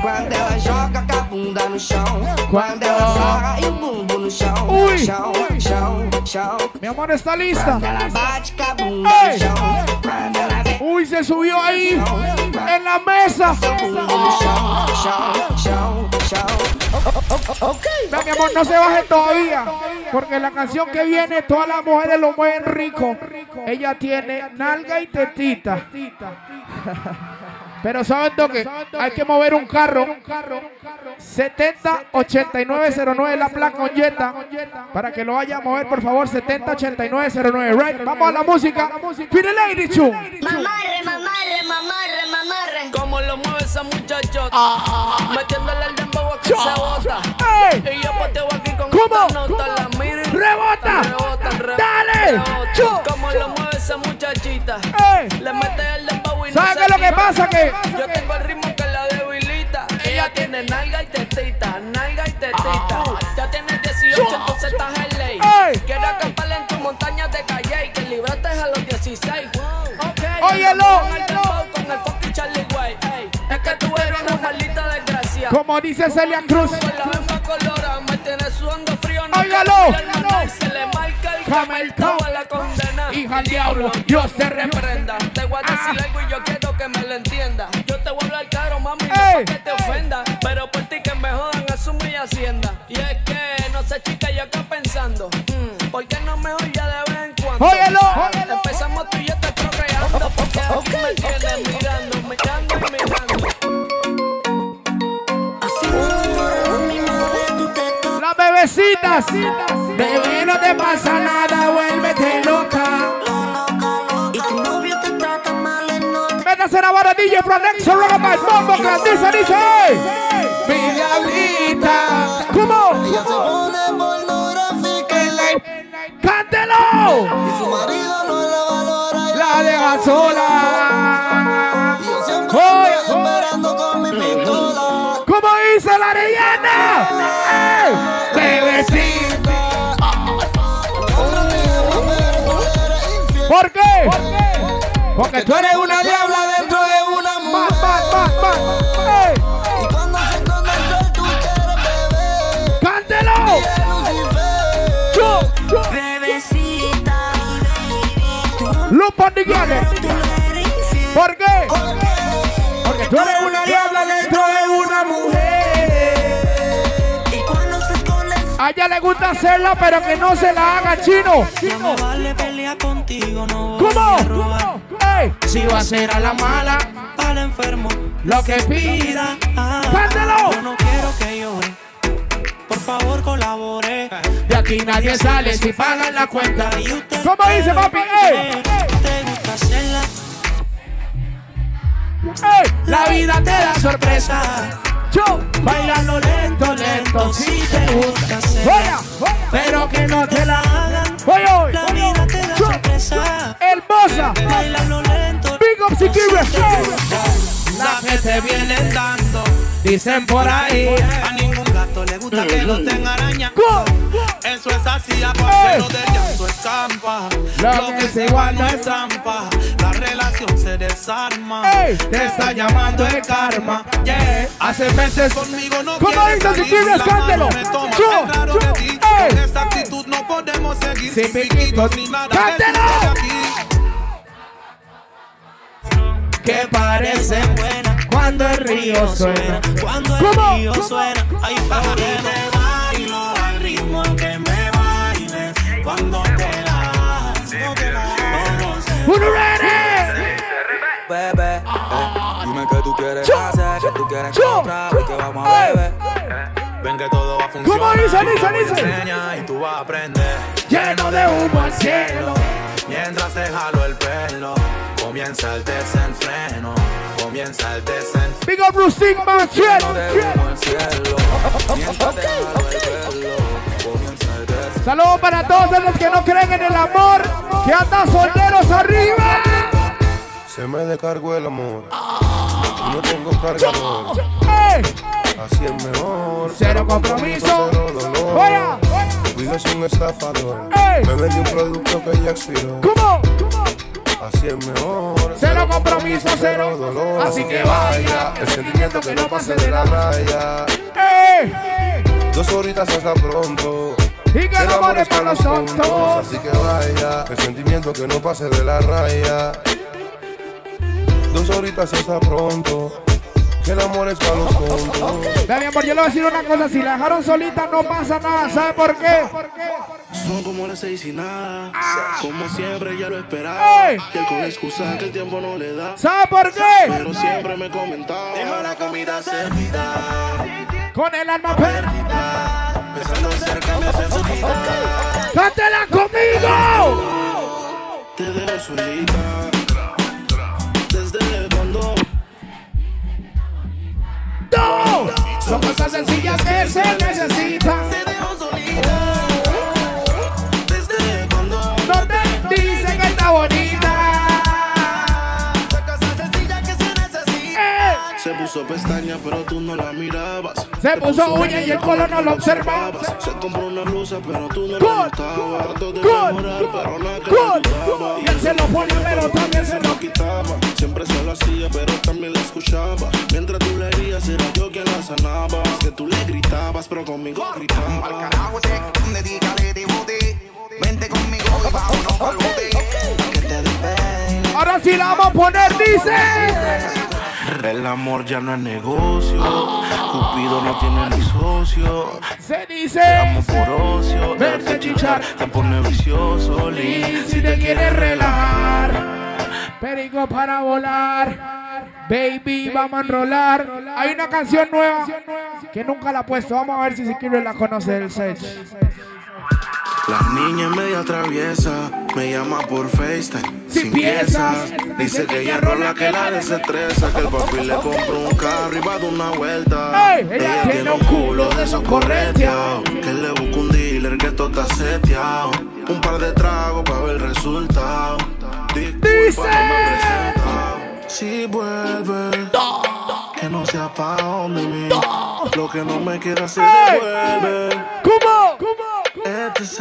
quando ela joga com a bunda no chão, quando ela sarra e o bumbum no chão, chão, chão, chão. Mi amor está lista. Quando ela bate com a bunda no chão, quando ela mexe Uy, se subió ahí en la mesa. no chão, chão, chão. Ve, mi amor, no se baje todavía. Porque la canción que viene, todas las mujeres lo mueven rico. Ella tiene nalga y tetita. Pero ¿saben lo que? Hay que mover un carro. 708909 la placa con Jetta. Para que lo vaya a mover, por favor, 708909. Right? Vamos a la música. Lady. Mamarre, mamarre, mamarre, mamarre. Como lo mueve esa muchachota. Ah. Metiéndole el dembow a que se bota. Y yo pateo aquí con ¿Cómo? nota. La miro y ¡Rebota! ¡Dale! Como lo mueve esa muchachita. Le mete el dembow y no ¿Sabe se qué es lo que pasa? Que- Yo tengo el ritmo que la debilita. Ella tiene nalga y tetita, nalga y tetita. Ya tienes 18, entonces estás en ley. Ey. Quiero acampar en tu montaña de calle y que libraste a los 16. Okay. Óyelo. Con el dembow, con el fucking Charlie Way. Es que tú eres una maldita desgracia. Como dice Celia Cruz. Con la me tienes frío. Manual, Se le marca el cameltao a la condena. Hija diablo, Dios te reprenda. Te voy a decir algo y yo quiero que me lo entienda. Yo te voy a hablar claro, mami, no Ey. pa' que te ofenda. Pero por ti que me jodan, asume y hacienda. Y es que, no sé, chica, yo acá pensando. mm, ¿Por qué no mejor ya de vez en cuando? Óyelo. Ah, Empezamos tú y yo te procreando. Porque aquí me tienes mirando bebecitas. Bebé, no te pasa nada, vuélvete loca. Y tu novio te trata mal en no Métase la vara DJ from Next Rockabye Mambo Clan. Dice, dice. Mi diablita. ¿Cómo? Ella se pone pornográfica en la ¡Cántelo! Tú eres una diabla dentro de una. ¡Ey! Y cuando se esconde el sol, tú quieres beber. ¡Cántelo! Chu. Bebecita, the gun. ¿Por qué? Porque tú eres una diabla dentro de una mujer. y cuando se esconde el A ella le gusta hacerla, pero que no se la haga chino. No me vale pelear contigo, no ¿Cómo? voy a robar. ¿Cómo? ¡Ey! Si va a ser a la mala, Al enfermo, lo que pida. ¡Cántelo! Yo no quiero que llore. Por favor, colabore. De aquí nadie sale si pagan la cuenta. Y usted ¿Cómo dice, papi? ¡Ey! Te gusta hacerla. ¡Ey! La vida te da sorpresa. Yo, bailando lento, lento, si te gusta hacer. Oiga, Pero que no te la hagan. La vida sorpresa. Hermosa. Bailando lento. Big up Sikiris. La que te vienen dando. Dicen por ahí. A ningún gato le gusta que lo tenga araña. Eso es así, a Ey. parcero del llanto escampa. Lo Lo que se igual no es trampa. La relación se desarma. Te está llamando el karma. Hace meses. Conmigo no ¿Cómo quieres si salir, la mano me toma, yo, de ti. ey. Con esta actitud no podemos seguir Sin piquitos. ni nada que. Que parece buena cuando el río suena. Cuando el río suena, hay para que me bailo al ritmo que me bailes. Cuando te la ¡Uno ready! Bebé, eh, dime qué tú quieres hacer, qué tú quieres comprar Que todo va a funcionar. ¿Cómo dice, dice, dice? Y tú vas a aprender. Lleno de humo al cielo. Mientras te jalo el pelo, comienza el desenfreno. Comienza el desenfreno. Big up Rustic Man, Lleno de humo el cielo. Mientras te jalo el pelo, comienza el desenfreno. Saludos para todos los que no creen en el amor, que andan solteros arriba. Se me descargó el amor. Y no tengo cargador. ¡Ey! Así es mejor. Cero compromiso. Cero dolor. Vaya. Cuido es un estafador. Ey. Me vendí un producto que ya expiró. ¿Cómo? Así es mejor. Cero compromiso, cero. dolor. Así que vaya. El sentimiento que no pase de la raya. ¡Ey! Dos horitas hasta pronto. Y que El no amor es para los tontos. Así que vaya. El sentimiento que no pase de la raya. Dos horitas hasta pronto. Que el amor es para los tontos. Mi amor, yo le voy a decir una cosa. Si la dejaron solita, no pasa nada. ¿Sabe por qué? Son como las seis y nada. Como siempre ya lo esperaba. ¡Ey! Y él con excusa que el tiempo no le da. ¿Sabe por qué? Pero siempre me comentaba. Deja la comida servida. Con el alma perdida. Pensando cerca me hace sufrir. ¡Cántela conmigo! Te dejo solita. Son cosas sencillas que se necesitan. Puso pestaña, pero tú no la mirabas. Se puso uña y el color no lo observabas. Se compró una blusa, pero tú no Good, la notabas. Trató de pero nada que. Y él se lo ponía, pero también se lo quitaba. Siempre se lo hacía, pero también la escuchaba. Mientras tú le herías, era yo quien la sanaba. Es que tú le gritabas, pero conmigo gritaba. Vente conmigo y vámonos pa'l bote. Que te despeine. Ahora sí la vamos a poner, dice. El amor ya no es negocio. Cupido no tiene ni socio. Se Te dice. amo por ocio. Vente, Darte chichar. Te pone vicioso, Y Liz. si te quieres relajar, perico para volar, baby, vamos a enrolar. Hay una canción nueva que nunca la he puesto. Vamos a ver si Siquiro la conoce del set. La niña media traviesa, me llama por FaceTime. Sin piezas. Dice que ella rola que la desestresa, que el papi le compró un carro y va de una vuelta. Ey, ella tiene un culo de esos correteados. Que le busca un dealer que todo está seteado. Un par de tragos para ver el resultado. Disculpa, Dice. no me. Si vuelve, no sea pa' donde mí. Lo que no me quiera se devuelve. ¿Cómo? ¿Cómo? ETC.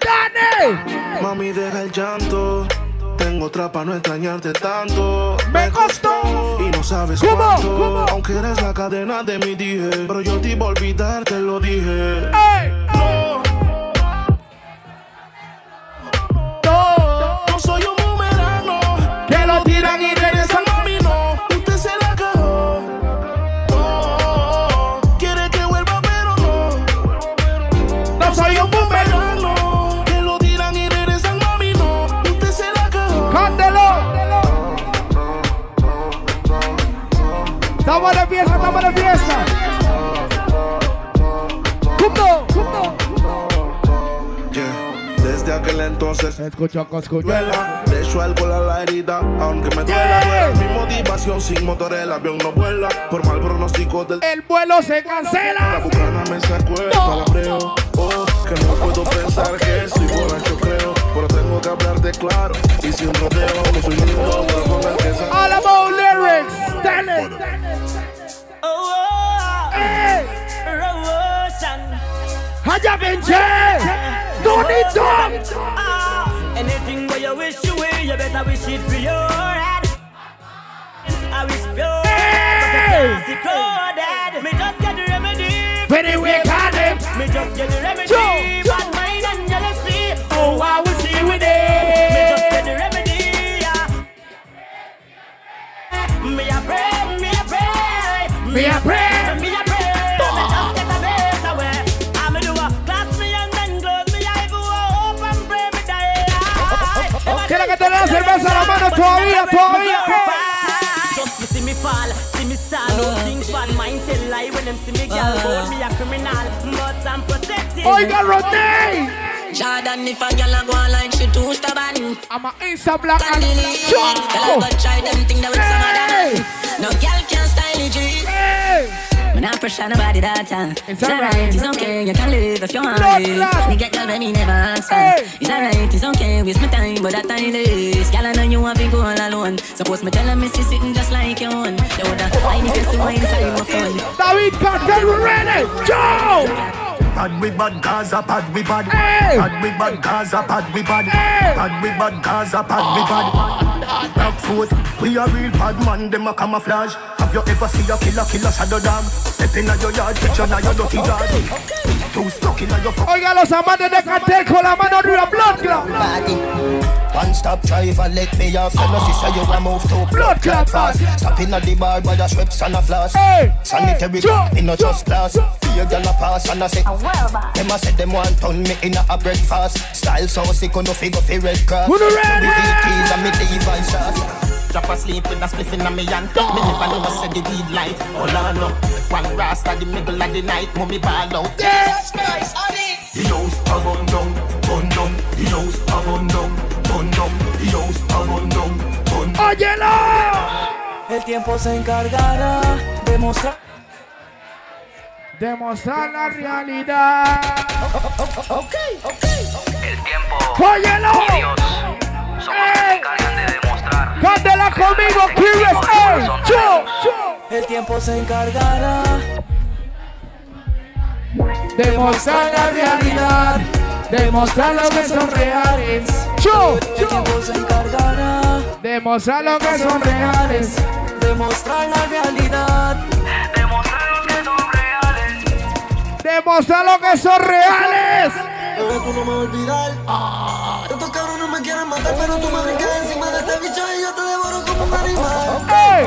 ¡Dale! Mami, deja el llanto. Tengo otra para no extrañarte tanto. Me costó. Y no sabes ¿Cómo? cuánto. ¿Cómo? Aunque eres la cadena de mi dije. Pero yo te iba a olvidar, te lo dije. ¡Ey! No, Le echo alcohol a la herida, aunque me duela. Mi motivación, sin motor el avión no vuela. Por mal pronóstico del El vuelo se la cancela. bucana me sacó el palabreo. Oh, que no puedo pensar que soy borracho, creo. Pero tengo que hablarte claro y sin rodeo. No soy lindo, pero con el que sale. All about lyrics. Anything where you wish you will, you better wish it for your head. I wish pure, Hey! but the class decoded. Me just get the remedy. Very wicked. Me just get the remedy. Joe, Joe. Bad mind and jealousy. Oh, I will see with Me just it. get the remedy. yeah. Me a pray, me a pray. Me a pray. Quiero que la cerveza a la mano todavía, todavía. Just eh. see me fall, see me stand, no ah. things bad mind tell lie when them see me, girl. Ah. Hold me a criminal, but I'm protected. Oiga, Rodney. Jordan, if a girl a go on like she too stubborn. I'm a Insta black and delete. Tell her go try them thing that with some other man. No girl can style it, G. Me not pressure nobody that time. It's alright, it's okay, you can live if you want live. Me get girl when me never ask for. It's alright, it's okay, waste my time, but that time is. Girl, I know you want to go all alone. Suppose me tell her me see sitting just like your own. You woulda, I need to see what inside my phone. David Cartel, ready? Joe! Pad we bad Gaza, pad we bad. Pad we bad Gaza, pad we bad. Pad we bad Gaza, pad we bad. Black foot, we a real bad man, them a camouflage. Have you ever seen a killer, killer shadow dog? Step in your yard, picture now your dirty dog. Too stuck in your fuck. Oiga, los amantes de cartel con la mano arriba, blood clot. One stop driver, let me off. You know, sister, you a move to blood clot fast. Stop in at the bar by the Schweppes and a floss. Sanitary, me no just class. Fear girl a pass and I say, them a say them want turn me in a breakfast. Style so sick, no figure fi red cross. Who the ready? Me VTs and me Levi's shots. Drop asleep with a spliff in me hand. Me never know said the weed light. One rasta the middle of the night. Mummy ball out. Yes, guys, honey. The house a run down, run down. The house a run down, run down. The house a run down, run down. ¡Óyelo! El tiempo se encargará de mostrar. Demostrar la realidad. Ok, ok, El tiempo ¡Óyelo! Dios son los que se encargan de demostrar. Cántela conmigo, Curious. El tiempo se encargará. Demostrar la realidad. Demostrar lo que son reales. ¡Yo! El tiempo se encargará. Demostrar lo que son reales. Demostrar la realidad. Demostrar lo que son reales. Demostrar lo que son reales. Bebé, tú no me olvidar. No me quieren matar, pero tú me brincas encima de este bicho y yo te devoro como un animal. ¡Ey!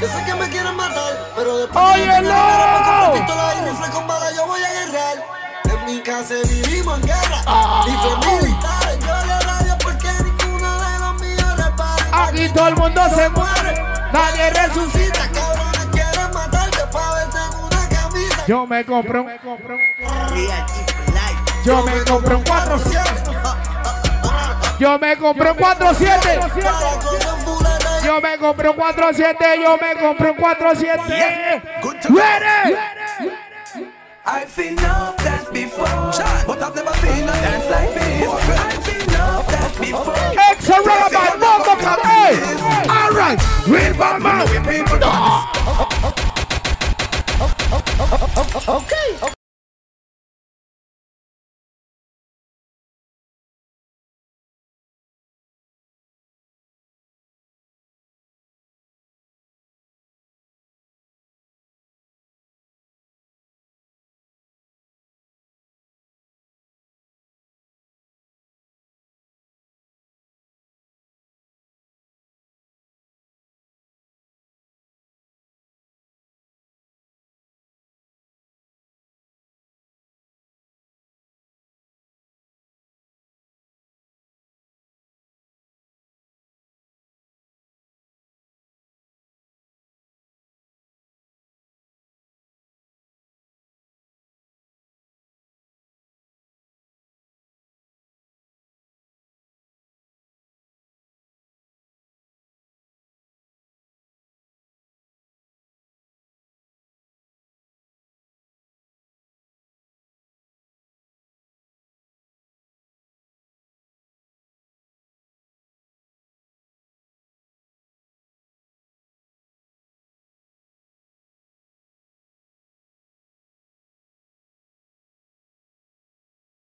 Yo sé que me quieren matar, pero después ¡Óyelo! de la con pistola y rifle con bala yo voy a guerrear. En mi casa vivimos en guerra, rifles militares. Yo le radio porque ninguno de los míos repara. Aquí todo el mundo se muere. Nadie resucita. Resucita, cabrones quieren matarte pa' verte en una camisa. Yo me compré un. Yo me compré un 4-7. Yo me compré un 47. Yo me compré un 47. Yo me compré un 47. Ready. I've seen enough that before, but I've never seen a dance like this. I've seen enough that before. Extra rubber, motherfucker, hey! All right, real bad man, we people dance. Okay.